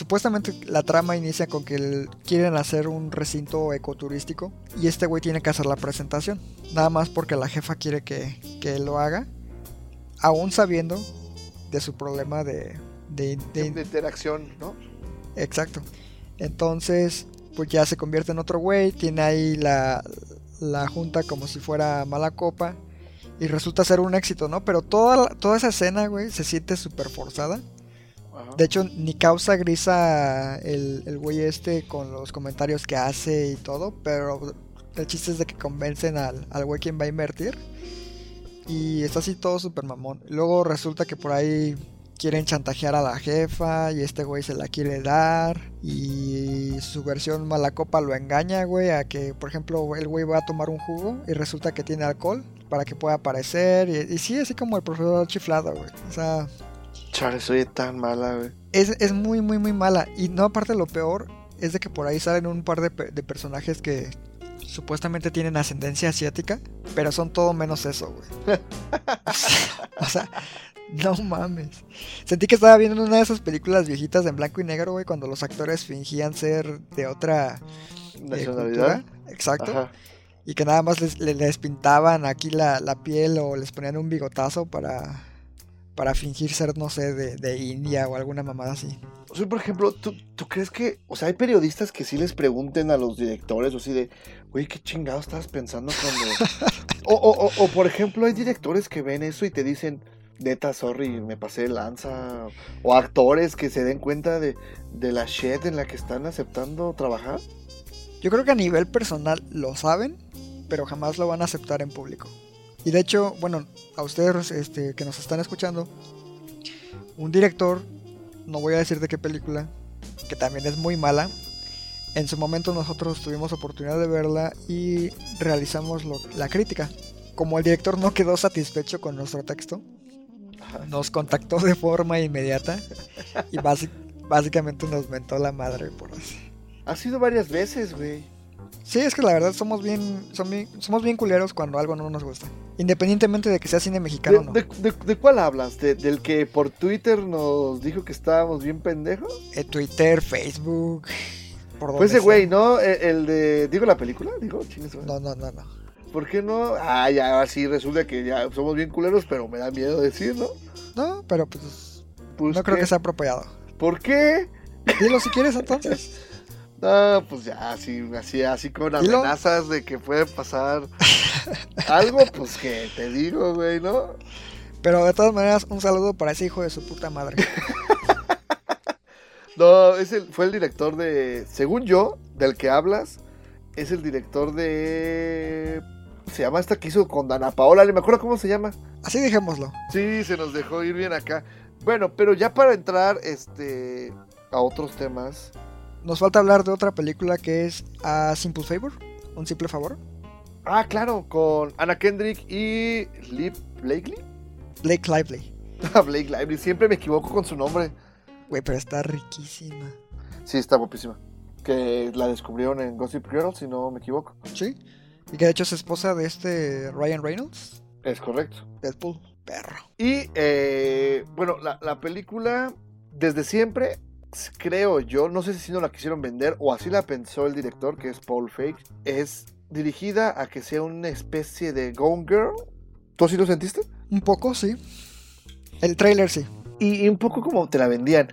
supuestamente la trama inicia con que el- quieren hacer un recinto ecoturístico y este güey tiene que hacer la presentación. Nada más porque la jefa quiere que, que lo haga, aún sabiendo de su problema de... de- de- De interacción, ¿no? exacto. Entonces, pues ya se convierte en otro güey, tiene ahí la, la junta como si fuera mala copa y resulta ser un éxito, ¿no? Pero toda, toda esa escena, güey, se siente súper forzada. De hecho, ni causa grisa el, el güey este con los comentarios que hace y todo, pero el chiste es de que convencen al, al güey quien va a invertir. Y está así todo súper mamón. Luego resulta que por ahí quieren chantajear a la jefa y este güey se la quiere dar. Y su versión mala copa lo engaña, güey, a que, por ejemplo, el güey va a tomar un jugo y resulta que tiene alcohol para que pueda aparecer. Y, y sí, así como el profesor chiflado, güey. O sea, Chale, soy tan mala, güey. es, es muy, muy, muy mala. Y no, aparte, lo peor es de que por ahí salen un par de, de personajes que supuestamente tienen ascendencia asiática, pero son todo menos eso, güey. [LAUGHS] o sea, no mames. Sentí que estaba viendo una de esas películas viejitas en blanco y negro, güey, cuando los actores fingían ser de otra eh, Nacionalidad. Exacto. Ajá. Y que nada más les, le- les pintaban aquí la, la piel o les ponían un bigotazo para, para fingir ser, no sé, de, de India o alguna mamada así. O sea, por ejemplo, ¿tú, ¿tú crees que, o sea, hay periodistas que sí les pregunten a los directores o así de, güey, qué chingado estabas pensando cuando... [LAUGHS] o, o, o, o, por ejemplo, hay directores que ven eso y te dicen, neta, sorry, me pasé de lanza. O actores que se den cuenta de, de la shit en la que están aceptando trabajar. Yo creo que a nivel personal lo saben, pero jamás lo van a aceptar en público. Y de hecho, bueno, a ustedes este, que nos están escuchando, un director, no voy a decir de qué película, que también es muy mala. En su momento nosotros tuvimos oportunidad de verla y realizamos la crítica. Como el director no quedó satisfecho con nuestro texto, nos contactó de forma inmediata y básicamente nos mentó la madre por así. Ha sido varias veces, güey. Sí, es que la verdad somos bien, son bien- somos bien culeros cuando algo no nos gusta. Independientemente de que sea cine ¿De, mexicano o no. de, de- de cuál hablas? ¿De- ¿Del que por Twitter nos dijo que estábamos bien pendejos? Eh, Twitter, Facebook, por Pues ese güey. ¿no? El, el de... ¿Digo la película? Digo. No, no, no, no. ¿Por qué no? Ah, ya, así resulta que ya somos bien culeros, pero me da miedo decir, ¿no? No, pero pues Pues, no creo que sea apropiado. ¿Por qué? Dilo si quieres entonces. [LAUGHS] No, pues ya, así, así, así con amenazas de que puede pasar algo, pues que te digo, güey, ¿no? Pero de todas maneras, un saludo para ese hijo de su puta madre. [LAUGHS] No, es el, fue el director de, según yo, del que hablas, es el director de... ¿cómo Se llama esta que hizo con Dana Paola, ni me acuerdo cómo se llama. Así dejémoslo. Sí, se nos dejó ir bien acá. Bueno, pero ya para entrar este a otros temas. Nos falta hablar de otra película que es A Simple Favor. Un simple favor. Ah, claro, con Anna Kendrick y Lee Blakely. Blake Lively. [LAUGHS] Ah, Blake Lively, siempre me equivoco con su nombre. Güey, pero está riquísima. Sí, está guapísima. Que la descubrieron en Gossip Girl, si no me equivoco. ¿Sí? Y que de hecho es esposa de este Ryan Reynolds. Es correcto. Deadpool. Perro. Y eh, bueno, la, la película, desde siempre, creo yo, no sé si no la quisieron vender o así la pensó el director, que es Paul Fake, es dirigida a que sea una especie de Gone Girl. ¿Tú así lo sentiste? Un poco, sí. El trailer sí. Y, y un poco como te la vendían.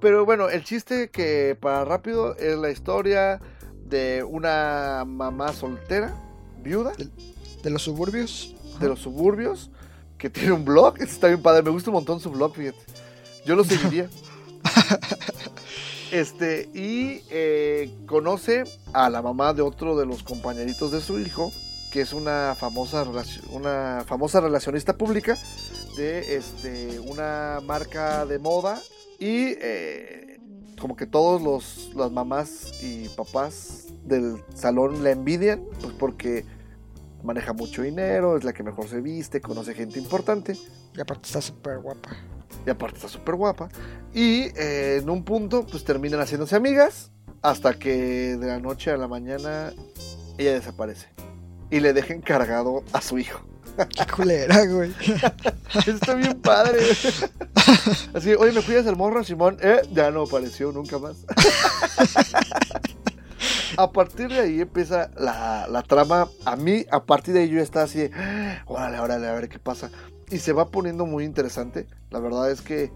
Pero bueno, el chiste que para rápido es la historia de una mamá soltera, viuda, De los suburbios. de los suburbios, que tiene un blog. Este Está bien padre, me gusta un montón su blog, fíjate. Yo lo [LAUGHS] seguiría. [LAUGHS] Este, y eh, conoce a la mamá de otro de los compañeritos de su hijo, que es una famosa, una famosa relacionista pública de este, una marca de moda. Y eh, como que todos los las mamás y papás del salón la envidian, pues porque maneja mucho dinero, es la que mejor se viste, conoce gente importante Y aparte está súper guapa. Y aparte está súper guapa. Y eh, en un punto, pues terminan haciéndose amigas hasta que de la noche a la mañana ella desaparece y le deja encargado a su hijo. Qué culera, güey. [LAUGHS] Está bien padre. Así, oye, ¿me cuidas el morro, Simón? Eh, ya no apareció nunca más. [LAUGHS] A partir de ahí empieza la, la trama. A mí, a partir de ahí yo estaba así de, órale, órale, a ver qué pasa. Y se va poniendo muy interesante. La verdad es que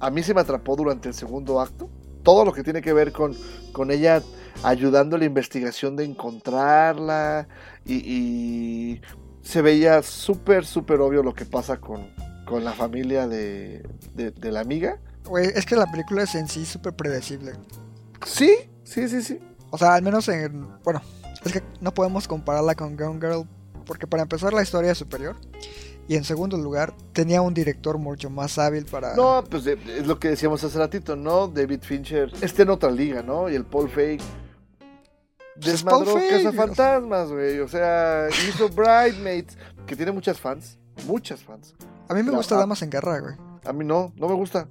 a mí se me atrapó durante el segundo acto. Todo lo que tiene que ver con, con ella ayudando a la investigación de encontrarla. Y, y se veía súper, súper obvio lo que pasa con, con la familia de, de, de la amiga. Güey, es que la película es en sí súper predecible. Sí, sí, sí, sí. O sea, al menos en. Bueno, es que no podemos compararla con Gone Girl. Porque para empezar, la historia es superior. Y en segundo lugar, tenía un director mucho más hábil para. No, pues eh, es lo que decíamos hace ratito, ¿no? David Fincher está en otra liga, ¿no? Y el Paul Fake Pues desmadró Feig, Casa Fantasmas, güey. O sea, hizo Bridesmaids, que tiene muchas fans. Muchas fans. A mí me gusta. Damas en Guerra, güey. A mí no, no me gusta.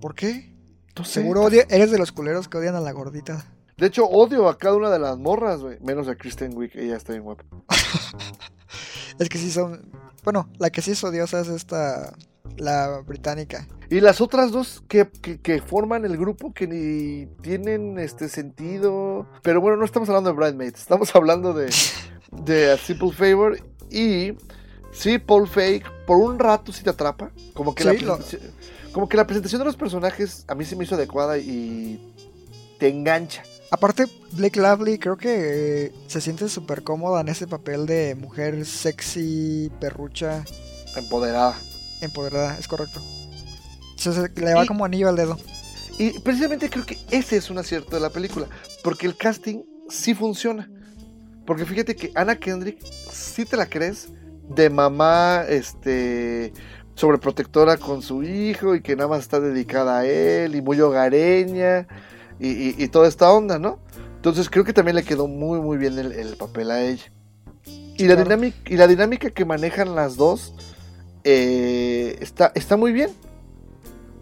¿Por qué? No sé. Seguro odia- eres de los culeros que odian a la gordita. De hecho, odio a cada una de las morras, güey. Menos a Kristen Wiig, ella está bien guapa. [LAUGHS] Es que sí son. Bueno, la que sí es odiosa es esta. La británica. Y las otras dos que, que- que forman el grupo que ni tienen este sentido. Pero bueno, no estamos hablando de Bridesmaids, estamos hablando de, [LAUGHS] de A Simple Favor. Y sí, Paul Fake, por un rato sí te atrapa. Como que, la Sí, lo- presentación, como que la presentación de los personajes a mí se me hizo adecuada y te engancha. Aparte, Blake Lively creo que eh, se siente súper cómoda en ese papel de mujer sexy, perrucha, Empoderada. empoderada, es correcto. Se- se- le va Y- como anillo al dedo. Y precisamente creo que ese es un acierto de la película, porque el casting sí funciona. Porque fíjate que Anna Kendrick, sí te la crees, de mamá, este, sobreprotectora con su hijo y que nada más está dedicada a él y muy hogareña y, y- y toda esta onda, ¿no? Entonces creo que también le quedó muy, muy bien el, el papel a ella. Y la, Claro. dinámica, y la dinámica que manejan las dos eh, está, está muy bien.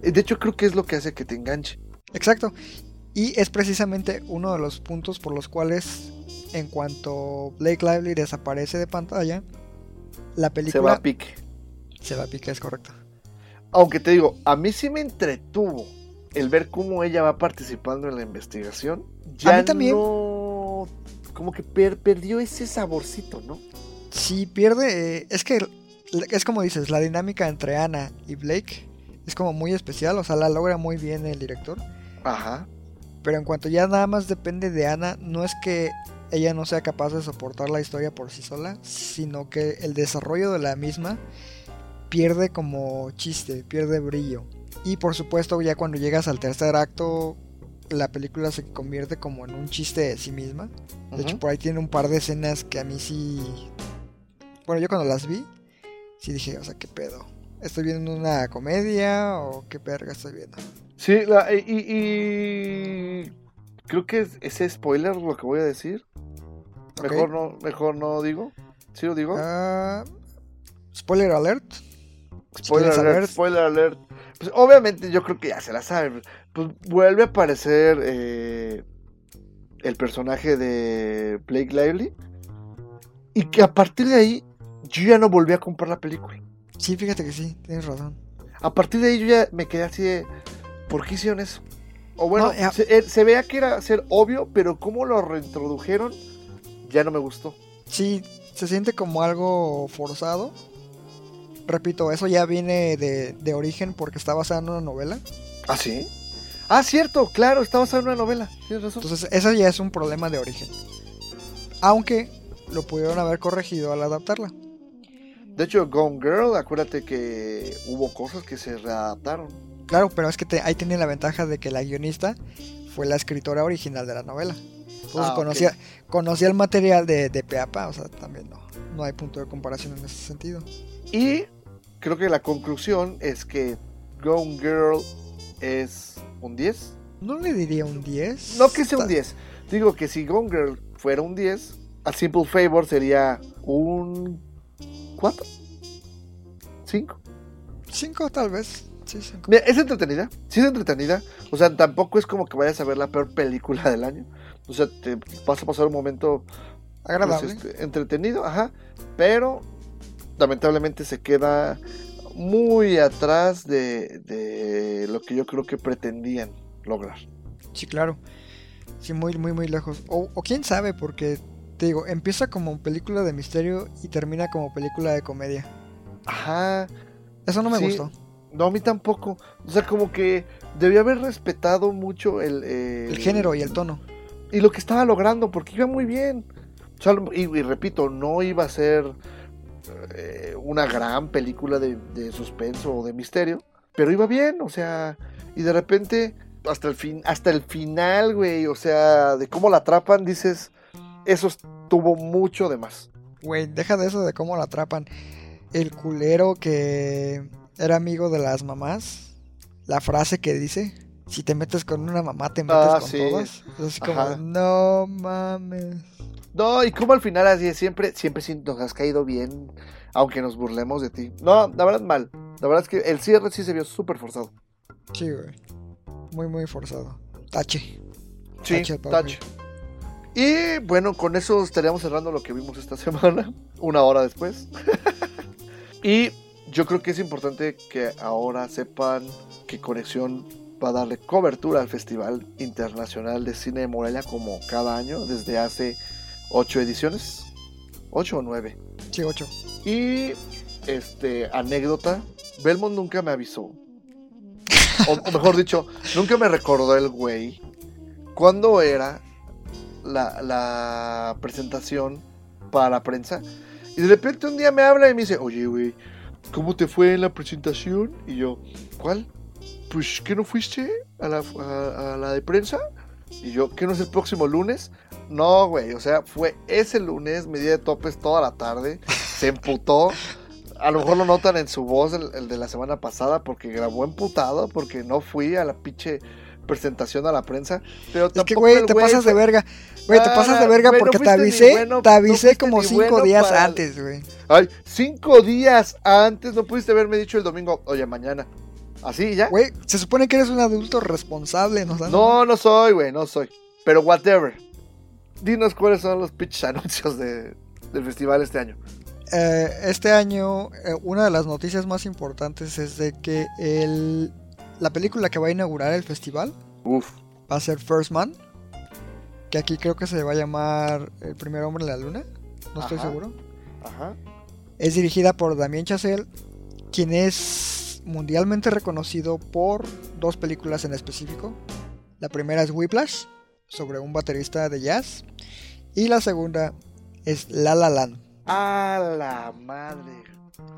De hecho, creo que es lo que hace que te enganche. Exacto. Y es precisamente uno de los puntos por los cuales, en cuanto Blake Lively desaparece de pantalla, la Se película va a pique. se va a pique, es correcto. Aunque te digo, a mí sí me entretuvo el ver cómo ella va participando en la investigación. Ya mí también. no. Como que per- perdió ese saborcito, ¿no? Si pierde, eh, es que es como dices, la dinámica entre Anna y Blake es como muy especial, o sea, la logra muy bien el director. Ajá. Pero en cuanto ya nada más depende de Ana, no es que ella no sea capaz de soportar la historia por sí sola, sino que el desarrollo de la misma pierde como chiste, pierde brillo. Y por supuesto ya cuando llegas al tercer acto, la película se convierte como en un chiste de sí misma. De hecho, por ahí tiene un par de escenas que a mí sí... Bueno, yo cuando las vi, sí dije, o sea, ¿qué pedo? ¿Estoy viendo una comedia o qué verga estoy viendo? Sí, la- y, y- creo que es, ese spoiler lo que voy a decir. Mejor no, mejor no digo. ¿Sí lo digo? Ah, spoiler alert. Spoiler ¿quieres alert, spoiler alert. Pues obviamente yo creo que ya se la saben. Pues vuelve a aparecer eh, el personaje de Blake Lively. Y que a partir de ahí yo ya no volví a comprar la película. Sí, fíjate que sí, tienes razón. A partir de ahí yo ya me quedé así de... ¿Por qué hicieron eso? O bueno, No, ya- se, eh, se veía que era ser obvio, pero como lo reintrodujeron, ya no me gustó. Sí, se siente como algo forzado. Repito, eso ya viene de, de origen porque está basado en una novela. ¿Ah, sí? Ah, cierto, claro, está basado en una novela. Tienes razón. Entonces, ese ya es un problema de origen. Aunque lo pudieron haber corregido al adaptarla. De hecho, Gone Girl, acuérdate que hubo cosas que se readaptaron. Claro, pero es que te- ahí tiene la ventaja de que la guionista fue la escritora original de la novela. Entonces Ah, conocía, conocía el material de, de pe a pa, o sea, también no, no hay punto de comparación en ese sentido. Y creo que la conclusión es que Gone Girl es un 10. No le diría un 10. No que sea un Ta- 10. Digo que si Gone Girl fuera un 10, A Simple Favor sería un 4. 5. Cinco tal vez. Sí, cinco. Mira, es entretenida. Sí es entretenida. O sea, tampoco es como que vayas a ver la peor película del año. O sea, te vas a pasar un momento pues, Agradable. este, entretenido, ajá. Pero lamentablemente se queda muy atrás de, de lo que yo creo que pretendían lograr. Sí, claro. Sí, muy, muy, muy lejos. O, o quién sabe, porque te digo, empieza como película de misterio y termina como película de comedia. Ajá. Eso no me Sí. gustó. No, a mí tampoco. O sea, como que debió haber respetado mucho el... eh, El género y el tono. y lo que estaba logrando, porque iba muy bien. O sea, y, y repito, no iba a ser eh, una gran película de, de suspenso o de misterio, pero iba bien, o sea, y de repente, hasta el, fin, hasta el final, güey, o sea, de cómo la atrapan, dices, eso estuvo mucho de más. Güey, deja de eso de cómo la atrapan. El culero que era amigo de las mamás. La frase que dice. Si te metes con una mamá, te metes Ah, con sí. todas. Es así como, Ajá. no mames. No, y como al final así siempre, siempre sí nos has caído bien, aunque nos burlemos de ti. No, la verdad mal. La verdad es que el cierre sí se vio súper forzado. Sí, güey. Muy, muy forzado. Tache. Sí, Tache, tache. Y bueno, con eso estaríamos cerrando lo que vimos esta [LAUGHS] semana, una hora después. [LAUGHS] y yo creo que es importante que ahora sepan que Conexión va a darle cobertura al Festival Internacional de Cine de Morelia como cada año desde hace ocho ediciones. ¿Ocho o nueve? Sí, 8. Y este, anécdota, Belmont nunca me avisó. O, o mejor [LAUGHS] dicho, nunca me recordó el güey cuándo era la, la presentación para la prensa. Y de repente un día me habla y me dice, oye, güey, ¿cómo te fue en la presentación? Y yo, ¿cuál? Pues, ¿qué no fuiste a la, a- a la de prensa? Y yo, ¿qué no es el próximo lunes? No, güey, o sea, fue ese lunes, me di de topes toda la tarde, se emputó. A lo mejor lo notan en su voz el, el de la semana pasada porque grabó emputado, porque no fui a la pinche presentación a la prensa. Pero Es que, güey, te pasas de fue- verga. Güey, te pasas de verga no porque te avisé, bueno, te avisé como cinco bueno días para- antes, güey. Ay, cinco días antes no pudiste haberme dicho el domingo, oye, mañana. ¿Así ya? Güey, se supone que eres un adulto responsable, ¿no? No, no soy, güey, no soy. Pero whatever. Dinos cuáles son los pitch [LAUGHS] anuncios de- del festival este año. Eh, este año, eh, una de las noticias más importantes es de que el, la película que va a inaugurar el festival Uf. va a ser First Man. Que aquí creo que se va a llamar El primer hombre en la luna. No estoy seguro. Ajá. Es dirigida por Damien Chazelle, quien es mundialmente reconocido por dos películas en específico. La primera es Whiplash, sobre un baterista de jazz. Y la segunda es La La Land. A la madre.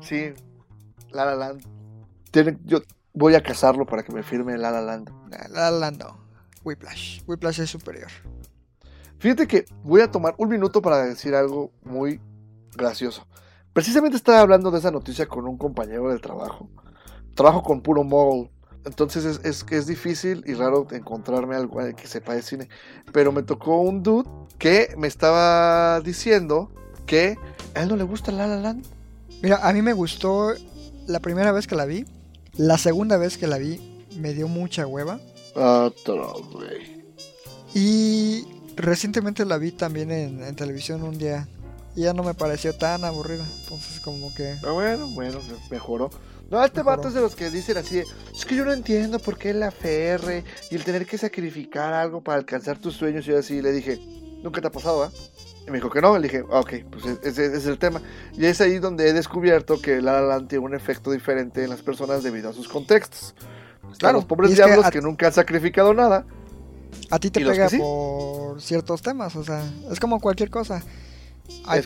Sí. La La Land. Tiene- yo voy a casarlo para que me firme La La Land. La La Land no. Whiplash. Whiplash es superior. Fíjate que voy a tomar un minuto para decir algo muy gracioso. Precisamente estaba hablando de esa noticia con un compañero del trabajo. Trabajo con puro mogul. Entonces es, es que es difícil y raro encontrarme algo que sepa de cine. Pero me tocó un dude que me estaba diciendo que a él no le gusta La La Land. Mira, a mí me gustó la primera vez que la vi. La segunda vez que la vi me dio mucha hueva. Otro, güey. Y recientemente la vi también en, en televisión un día. Y ya no me pareció tan aburrida. Entonces como que... Ah, Bueno, bueno, mejoró. No, este vato es de los que dicen así, de, es que yo no entiendo por qué el aferre y el tener que sacrificar algo para alcanzar tus sueños. Y yo así le dije, nunca te ha pasado, ¿ah? Y me dijo que no, le dije, "Ah, ok, pues e- ese, ese es el tema. Y es ahí donde he descubierto que La La Land tiene un efecto diferente en las personas debido a sus contextos. Claro, los pobres que diablos que, nunca han sacrificado nada. A ti te ¿Y los pega sí? por ciertos temas, o sea, es como cualquier cosa. Hay,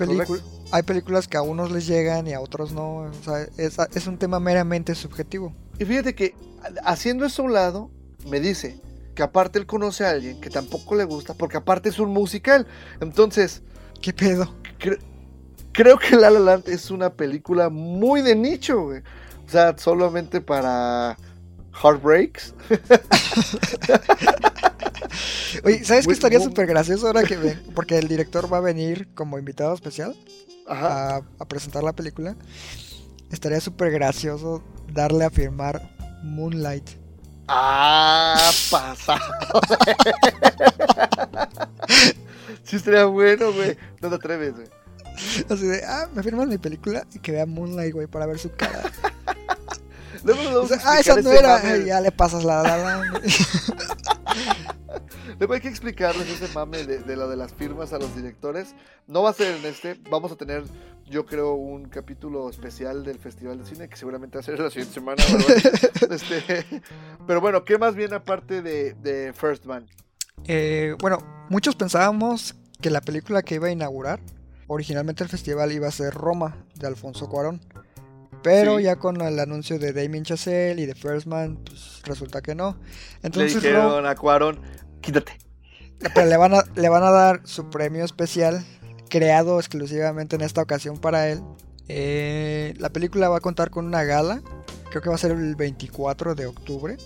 hay películas que a unos les llegan y a otros no, o sea, es, es un tema meramente subjetivo. Y fíjate que haciendo eso a un lado, me dice que aparte él conoce a alguien que tampoco le gusta, porque aparte es un musical. Entonces, ¿Qué pedo? cre- creo que La La Land es una película muy de nicho, güey. O sea, solamente para Heartbreaks. [LAUGHS] [LAUGHS] [LAUGHS] Oye, ¿sabes qué estaría súper gracioso ahora que ven? Porque el director va a venir como invitado especial a presentar la película. Estaría súper gracioso darle a firmar Moonlight. Ah, pasado. sí estaría bueno, güey. No te atreves, güey. Así de, ah, me firmas mi película y que vea Moonlight, güey, para ver su cara. [LAUGHS] [LAUGHS] Luego nos O vamos sea, a ah, esa no era. mame. Ya le pasas la la. [LAUGHS] Luego hay que explicarles ese mame de, de lo de las firmas a los directores. No va a ser en este, vamos a tener, yo creo, un capítulo especial del Festival de Cine que seguramente va a ser la siguiente semana. [LAUGHS] Este, pero bueno, ¿qué más viene aparte de, de First Man? Eh, bueno, muchos pensábamos que la película que iba a inaugurar, originalmente el festival iba a ser Roma, de Alfonso Cuarón. Pero Sí. ya con el anuncio de Damien Chazelle y de First Man, pues resulta que no. Le Entonces, Ro- dijeron a Cuarón, quítate. pero le van, a, le van a dar su premio especial, creado exclusivamente en esta ocasión para él. Eh, la película va a contar con una gala, creo que va a ser el 24 de octubre,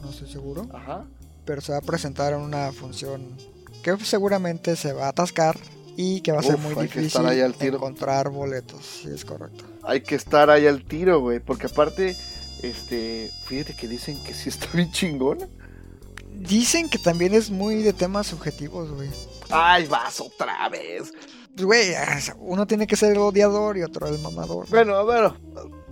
no estoy seguro. Ajá. pero se va a presentar en una función que seguramente se va a atascar y que va a ser muy difícil encontrar boletos, sí es correcto. Hay que estar ahí al tiro, güey. Porque aparte, este, fíjate que dicen que sí está bien chingona. Dicen que también es muy de temas subjetivos, güey. Ay, vas otra vez. Pues, güey, uno tiene que ser el odiador y otro el mamador. Bueno, bueno,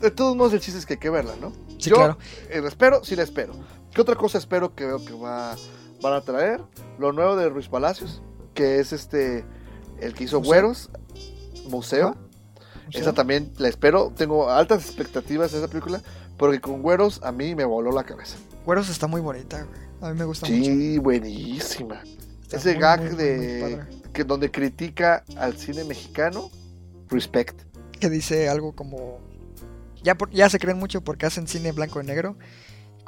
de todos modos el chiste es que hay que verla, ¿no? Sí, Yo claro. eh, la espero, sí la espero. ¿Qué otra cosa espero que veo que va, van a traer? Lo nuevo de Ruiz Palacios, que es este, el que hizo Museo. Güeros, Museo. Esa también la espero, tengo altas expectativas de esa película, porque con Güeros a mí me voló la cabeza. Güeros está muy bonita, güey. A mí me gusta mucho. Sí, buenísima. Está Ese muy, gag muy, de muy que donde critica al cine mexicano, respect. Que dice algo como... Ya, por- ya se creen mucho porque hacen cine blanco y negro.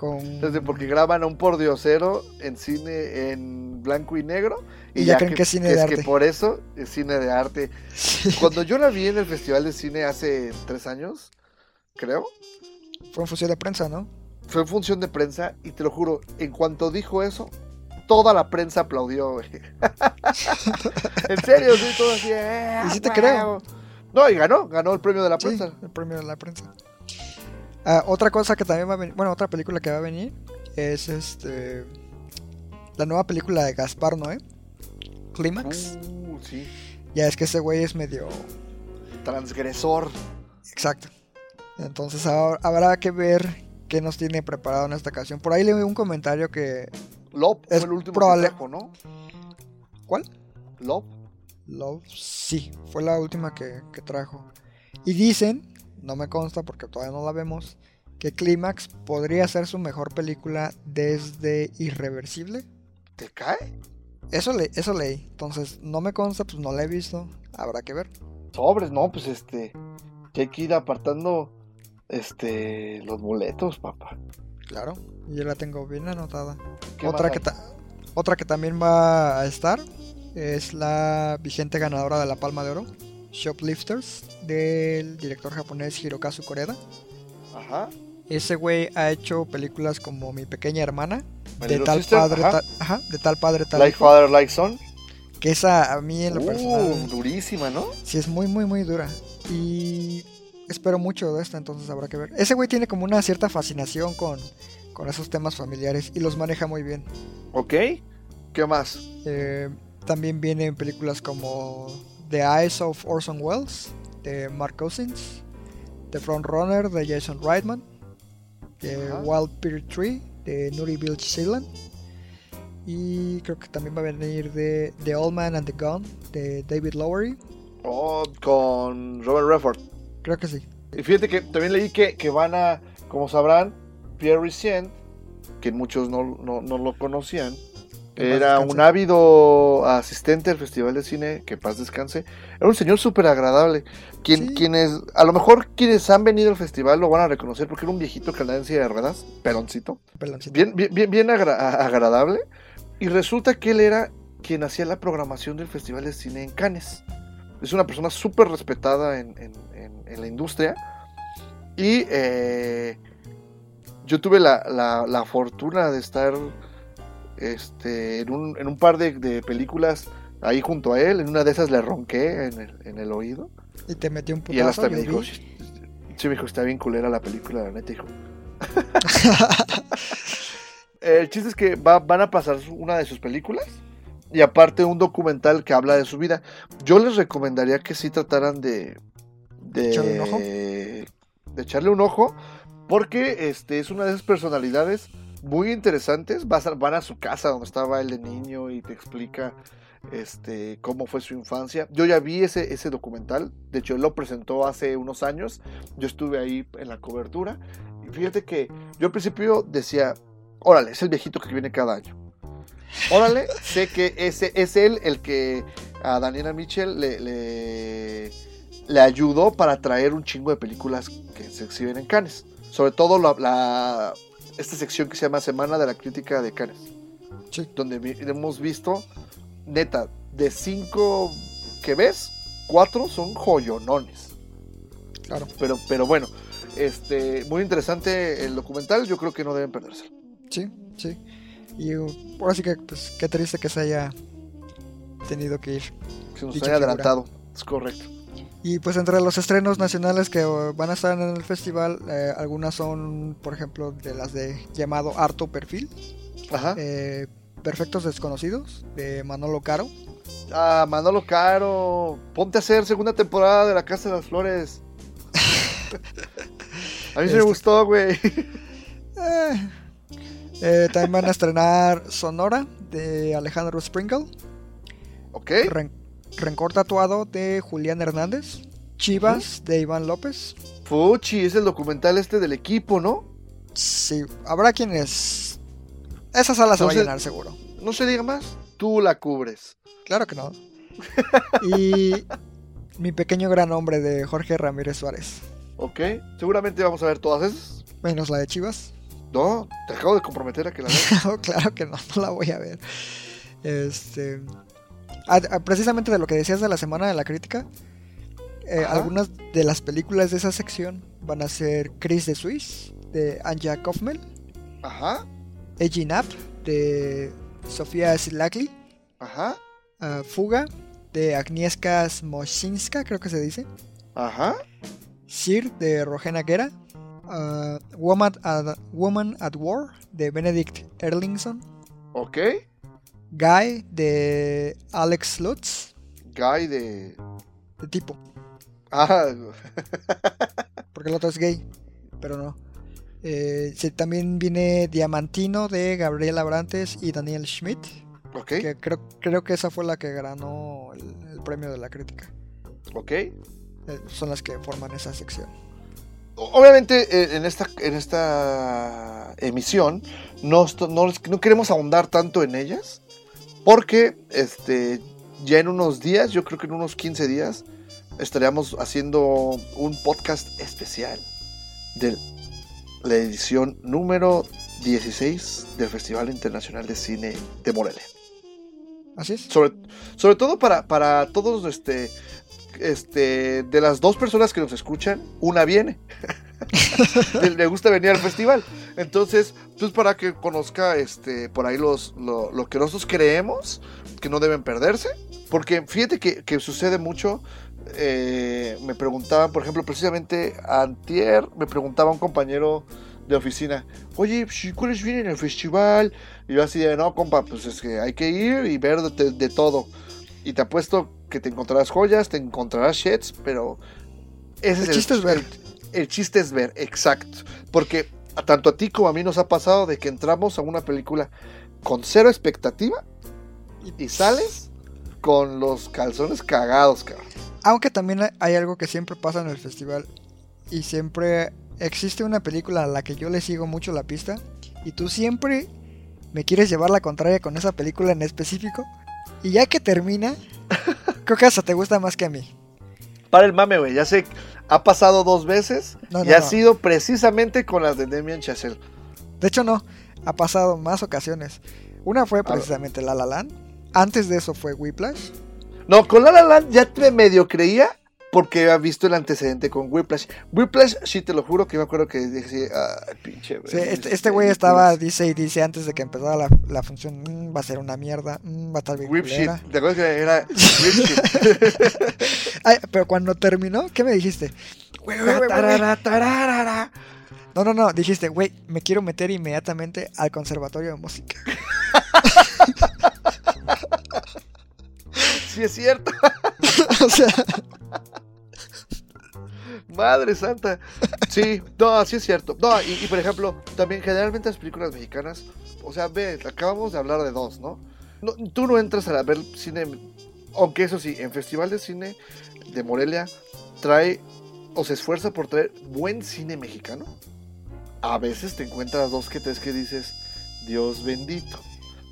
Con... Desde porque graban a un pordiosero en cine en blanco y negro. Y ya creen que es cine de es arte. que por eso es cine de arte. Sí. [LAUGHS] Cuando yo la vi en el Festival de Cine hace tres años, creo, Fue en función de prensa, ¿no? fue en función de prensa y te lo juro, en cuanto dijo eso, toda la prensa aplaudió, güey. [LAUGHS] en serio, sí, todo así. "Eh, Y sí te huevo". creo. No, y ganó, ganó el premio de la Sí, prensa. el premio de la prensa. Ah, otra cosa que también va a venir, bueno, otra película que va a venir es este la nueva película de Gaspar Noé, Clímax. Uh, sí, Ya es que ese güey es medio transgresor. exacto. Entonces ahora habrá que ver qué nos tiene preparado en esta ocasión. Por ahí leí un comentario que Lop Es fue el último probable- que trajo, ¿no? ¿cuál? Lop. Love, sí, fue la última que, que trajo. Y dicen, no me consta porque todavía no la vemos, que Clímax podría ser su mejor película desde Irreversible. ¿Te cae? Eso, le, eso leí. Entonces, no me consta, pues no la he visto. Habrá que ver. Sobres, no, pues este. Que hay que ir apartando este los boletos, papá. Claro. Yo la tengo bien anotada. ¿Qué Otra que, otra que también va a estar es la vigente ganadora de la Palma de Oro, Shoplifters, del director japonés Hirokazu Koreda. Ajá. Ese güey ha hecho películas como Mi Pequeña Hermana, de tal, Sister, padre, ajá. tal, ajá, de tal padre, tal Like hijo, Father, Like Son. que esa a mí en lo Uh, personal durísima, ¿no? sí es muy, muy, muy dura. Y espero mucho de esta, entonces habrá que ver. Ese güey tiene como una cierta fascinación con, con esos temas familiares y los maneja muy bien. Ok. ¿Qué más? Eh, también vienen películas como The Eyes of Orson Welles, de Mark Cousins, The Frontrunner, de Jason Reitman, The Ajá. Wild Pear Tree, de Nuri Bilge Ceylan, y creo que también va a venir de The Old Man and the Gun, de David Lowery, Oh, con Robert Redford. creo que sí. Y fíjate que también leí que, que van a, como sabrán, Pierre Ricient, que muchos no, no, no lo conocían, era un ávido asistente al Festival de Cine, que paz descanse. Era un señor súper agradable. Quien, Sí. Quienes, a lo mejor quienes han venido al festival lo van a reconocer porque era un viejito silla de ruedas, peloncito. Peloncito. Bien, bien, bien, bien agra- agradable. Y resulta que él era quien hacía la programación del Festival de Cine en Cannes. Es una persona súper respetada en, en- en- en la industria. Y eh, yo tuve la, la- la fortuna de estar este, en, un, en un par de, de películas ahí junto a él. En una de esas le ronqué en el, en el oído. Y te metió un Y él putazo. hasta me dijo, vi. sí, me dijo, está bien culera la película, la neta, hijo. [LAUGHS] El chiste es que va- van a pasar una de sus películas y aparte un documental que habla de su vida. Yo les recomendaría que sí trataran de de ¿Echarle un ojo? de echarle un ojo porque este es una de esas personalidades muy interesantes. Van a su casa donde estaba él de niño y te explica este cómo fue su infancia. Yo ya vi ese, ese documental, de hecho él lo presentó hace unos años. Yo estuve ahí en la cobertura y fíjate que yo al principio decía, órale, es el viejito que viene cada año. Órale, sé que ese es él el que a Daniela Mitchell le, le, ayudó para traer un chingo de películas que se exhiben en Cannes. Sobre todo la- esta sección que se llama Semana de la Crítica de Cannes. Sí. Donde vi- hemos visto, neta, de cinco que ves, cuatro son joyonones. Claro. Pero, pero bueno, este, muy interesante el documental, yo creo que no deben perderse. Sí, sí. Y ahora sí que, pues, qué triste que se haya tenido que ir. Se nos haya figura. adelantado, es correcto. Y pues entre los estrenos nacionales que uh, van a estar en el festival, eh, algunas son, por ejemplo, de las de llamado Harto Perfil, Ajá. eh, Perfectos Desconocidos, de Manolo Caro. Ah, Manolo Caro, ponte a hacer segunda temporada de La Casa de las Flores. [LAUGHS] A mí sí me Este- gustó, güey. Eh, eh, también van a estrenar Sonora, de Alejandro Sprinkle. Ok. Ren- Rencor Tatuado, de Julián Hernández. Chivas, de Iván López. Fuchi, es el documental este del equipo, ¿no? Sí, habrá quienes... Esa sala se va a llenar seguro. No se diga más. Tú la cubres. Claro que no. [LAUGHS] Y mi pequeño gran hombre de Jorge Ramírez Suárez. Ok. Seguramente vamos a ver todas esas. Menos la de Chivas. No, te acabo de comprometer a que la veas. [LAUGHS] No, claro que no, no la voy a ver. Este. Ah, ah, precisamente de lo que decías de la semana de la crítica. eh, algunas de las películas de esa sección van a ser Chris de Suisse, de Anja Kaufman, Ajá, Edgy Nap, de Sofía Silakli, ajá, ah, Fuga, de Agnieszka Smoszinska, creo que se dice, ajá. Sir, de Rogena Guerra, Woman, at, Woman at War, de Benedict Erlingson, Ok. Guy, de Alex Lutz, Guy de. de tipo, Ah, porque el otro es gay, pero no. Eh, también viene Diamantino de Gabriel Abrantes y Daniel Schmidt, ok, que creo, creo que esa fue la que ganó el, el premio de la crítica. ok. Eh, son las que forman esa sección. Obviamente eh, en esta, en esta emisión no, no, no queremos ahondar tanto en ellas porque este, ya en unos días, yo creo que en unos 15 días, estaríamos haciendo un podcast especial de la edición número 16 del Festival Internacional de Cine de Morelia. Así es. Sobre, sobre todo para, para todos, este, este, de las dos personas que nos escuchan, una viene. [LAUGHS] [LAUGHS] le, gusta venir al festival. Entonces, pues para que conozca este, por ahí los, lo, lo que nosotros creemos que no deben perderse. Porque fíjate que, que sucede mucho. eh, me preguntaban, por ejemplo, precisamente antier, me preguntaba un compañero de oficina, oye, pues, ¿y ¿cuáles vienen al festival? Y yo así de, no, compa, pues es que hay que ir y ver de, de todo. Y te apuesto que te encontrarás joyas, te encontrarás shits, pero ese El es chiste es ver. El, chiste es ver, exacto. Porque a- tanto a ti como a mí nos ha pasado de que entramos a una película con cero expectativa y sales con los calzones cagados, cabrón. Aunque también hay algo que siempre pasa en el festival y siempre existe una película a la que yo le sigo mucho la pista y tú siempre me quieres llevar la contraria con esa película en específico y ya que termina, [LAUGHS] creo que hasta te gusta más que a mí. Para el mame, güey, ya sé, ha pasado dos veces No, y ha no. sido precisamente con las de Demian Chazelle. De hecho no, ha pasado más ocasiones. Una fue precisamente La La Land, antes de eso fue Whiplash. No, con La La Land ya te medio creía porque había visto el antecedente con Whiplash. Whiplash, sí te lo juro que me acuerdo que dije, ah, pinche, güey. Sí, este, este güey estaba, dice y dice antes de que empezara la, la función, "Mm, va a ser una mierda, mm, va a estar bien Whip shit. culera". ¿Te acuerdas que era [LAUGHS] Whip? [LAUGHS] Ay, pero cuando terminó, ¿qué me dijiste? Güey. No, no, no, dijiste, güey, me quiero meter inmediatamente al conservatorio de música. [LAUGHS] sí es cierto. [LAUGHS] [LAUGHS] o sea, Madre santa. Sí, no, sí es cierto. No, y, y por ejemplo, también generalmente las películas mexicanas, o sea, ve, acabamos de hablar de dos, ¿no? No, tú no entras a ver cine, aunque eso sí, en Festival de Cine de Morelia trae o se esfuerza por traer buen cine mexicano. A veces te encuentras dos que tres que dices, Dios bendito.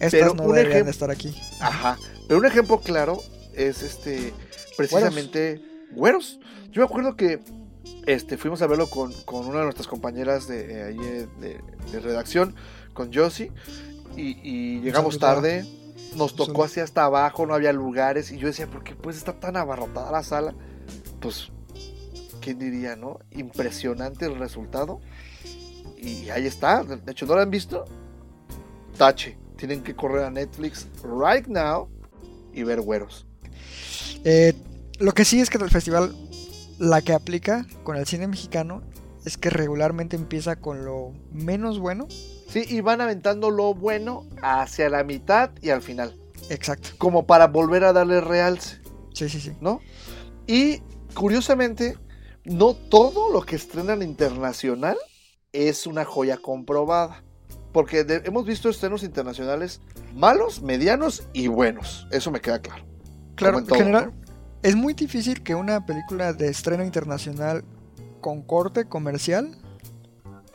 Estas Pero no un deberían estar aquí. Ajá. Pero un ejemplo claro es este precisamente Güeros. Yo me acuerdo que este fuimos a verlo con, con una de nuestras compañeras de eh, ahí eh, de, de redacción, con Josie, y, y llegamos tarde. Nos tocó así hasta abajo, no había lugares. Y yo decía, ¿por qué pues está tan abarrotada la sala? Pues, ¿quién diría, no? Impresionante el resultado. Y ahí está. De hecho, ¿no lo han visto? Tache. Tienen que correr a Netflix right now y ver güeros. Eh, lo que sí es que el festival, la que aplica con el cine mexicano, es que regularmente empieza con lo menos bueno. Sí, y van aventando lo bueno hacia la mitad y al final. Exacto. Como para volver a darle realce, Sí, sí, sí. ¿no? Y curiosamente, no todo lo que estrenan internacional es una joya comprobada. Porque de- hemos visto estrenos internacionales malos, medianos y buenos. Eso me queda claro. Claro, en general, es muy difícil que una película de estreno internacional con corte comercial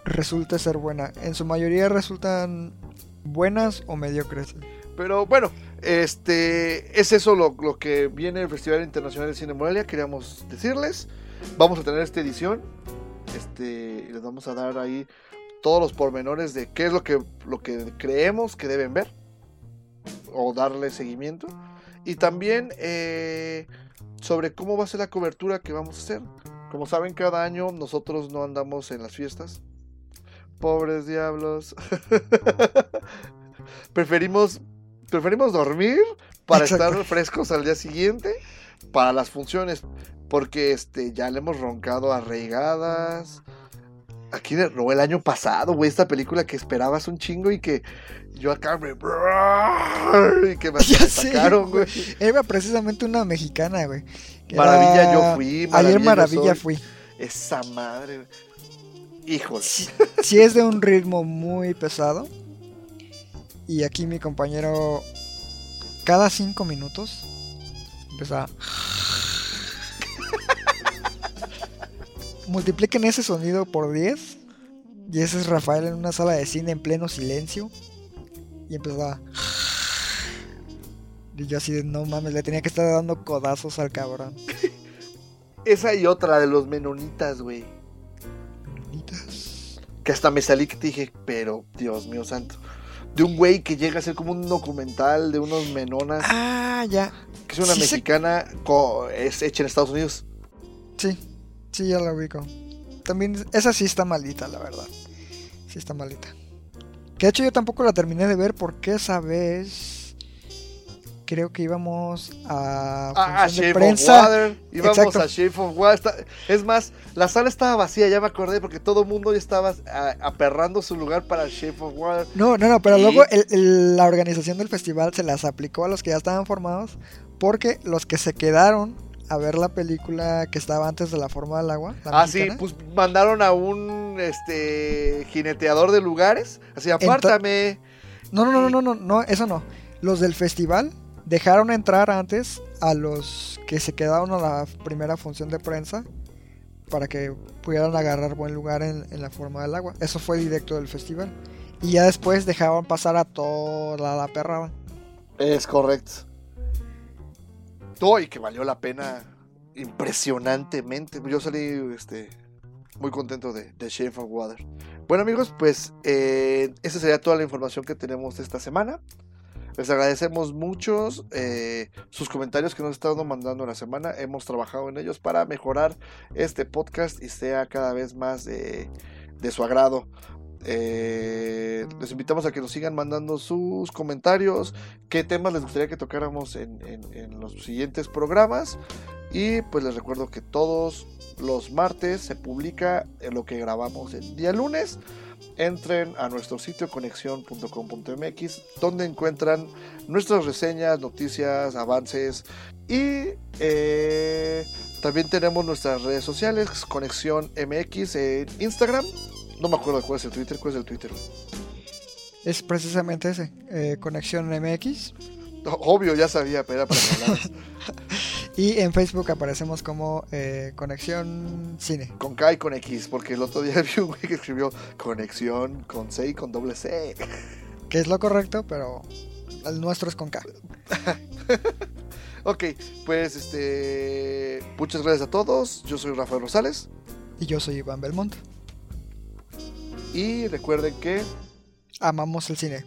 resulte ser buena. En su mayoría resultan buenas o mediocres. Pero bueno, este es eso lo, lo que viene el Festival Internacional de Cine Morelia. Queríamos decirles. Vamos a tener esta edición. Este, y les vamos a dar ahí todos los pormenores de qué es lo que, lo que creemos que deben ver. O darle seguimiento. Y también eh, sobre cómo va a ser la cobertura que vamos a hacer. Como saben, cada año nosotros no andamos en las fiestas. Pobres diablos. [LAUGHS] preferimos, preferimos dormir para Exacto. estar frescos al día siguiente para las funciones. Porque este, ya le hemos roncado a Reigadas. Aquí de- no, el año pasado, güey, esta película que esperabas un chingo y que yo acá me. [LAUGHS] Y que me [LAUGHS] Ya sacaron, güey. Era precisamente una mexicana, güey. Maravilla era- yo fui, Maravilla Ayer Maravilla fui. Esa madre. güey. Híjole. Sí es de un ritmo muy pesado. Y aquí mi compañero, cada cinco minutos, empezaba. Multipliquen ese sonido por 10. Y ese es Rafael en una sala de cine en pleno silencio. Y empezaba. Y yo así de no mames, le tenía que estar dando codazos al cabrón. [LAUGHS] Esa y otra de los menonitas, güey. Que hasta me salí que te dije, pero Dios mío santo. De un güey que llega a ser como un documental de unos menonas. Ah, ya. Que es una sí mexicana, es hecha en Estados Unidos. Sí, sí, ya la ubico. También, esa sí está malita, la verdad. Sí está malita. Que de hecho yo tampoco la terminé de ver porque esa vez creo que íbamos a Ah, de prensa. of Water. Íbamos Exacto. a Shape of Water. Es más, la sala estaba vacía, ya me acordé, porque todo el mundo ya estaba ah, aperrando su lugar para Shape of Water. No, no, no, pero Y- luego el- el- la organización del festival se las aplicó a los que ya estaban formados porque los que se quedaron a ver la película que estaba antes de la forma del agua. la Ah, sí, pues mandaron a un este jineteador de lugares. Así, apártame. No, no, no, no, no, no, eso no. Los del festival dejaron entrar antes a los que se quedaron a la primera función de prensa para que pudieran agarrar buen lugar en, en la forma del agua. Eso fue directo del festival. Y ya después dejaban pasar a toda la perrada. Es correcto. Y que valió la pena impresionantemente. Yo salí este, muy contento de, de Shape of Water. Bueno amigos, pues eh, esa sería toda la información que tenemos esta semana. Les agradecemos muchos eh, sus comentarios que nos están mandando en la semana. Hemos trabajado en ellos para mejorar este podcast y sea cada vez más de, de su agrado. Eh, les invitamos a que nos sigan mandando sus comentarios, qué temas les gustaría que tocáramos en, los siguientes programas. Y pues les recuerdo que todos los martes se publica lo que grabamos el día lunes entren a nuestro sitio conexión.com.mx donde encuentran nuestras reseñas, noticias, avances y eh, también tenemos nuestras redes sociales, Conexión MX en Instagram. No me acuerdo cuál es el Twitter, cuál es el Twitter. Es precisamente ese, eh, Conexión MX. Obvio, ya sabía, pero era para que. [LAUGHS] Y en Facebook aparecemos como eh, Conexión Cine. Con K y con X, porque el otro día [LAUGHS] vi un güey que escribió conexión con C y con doble C. [LAUGHS] Que es lo correcto, pero el nuestro es con K. Ok, pues este. Muchas gracias a todos. Yo soy Rafael Rosales. Y yo soy Iván Belmont. Y recuerden que Amamos el cine.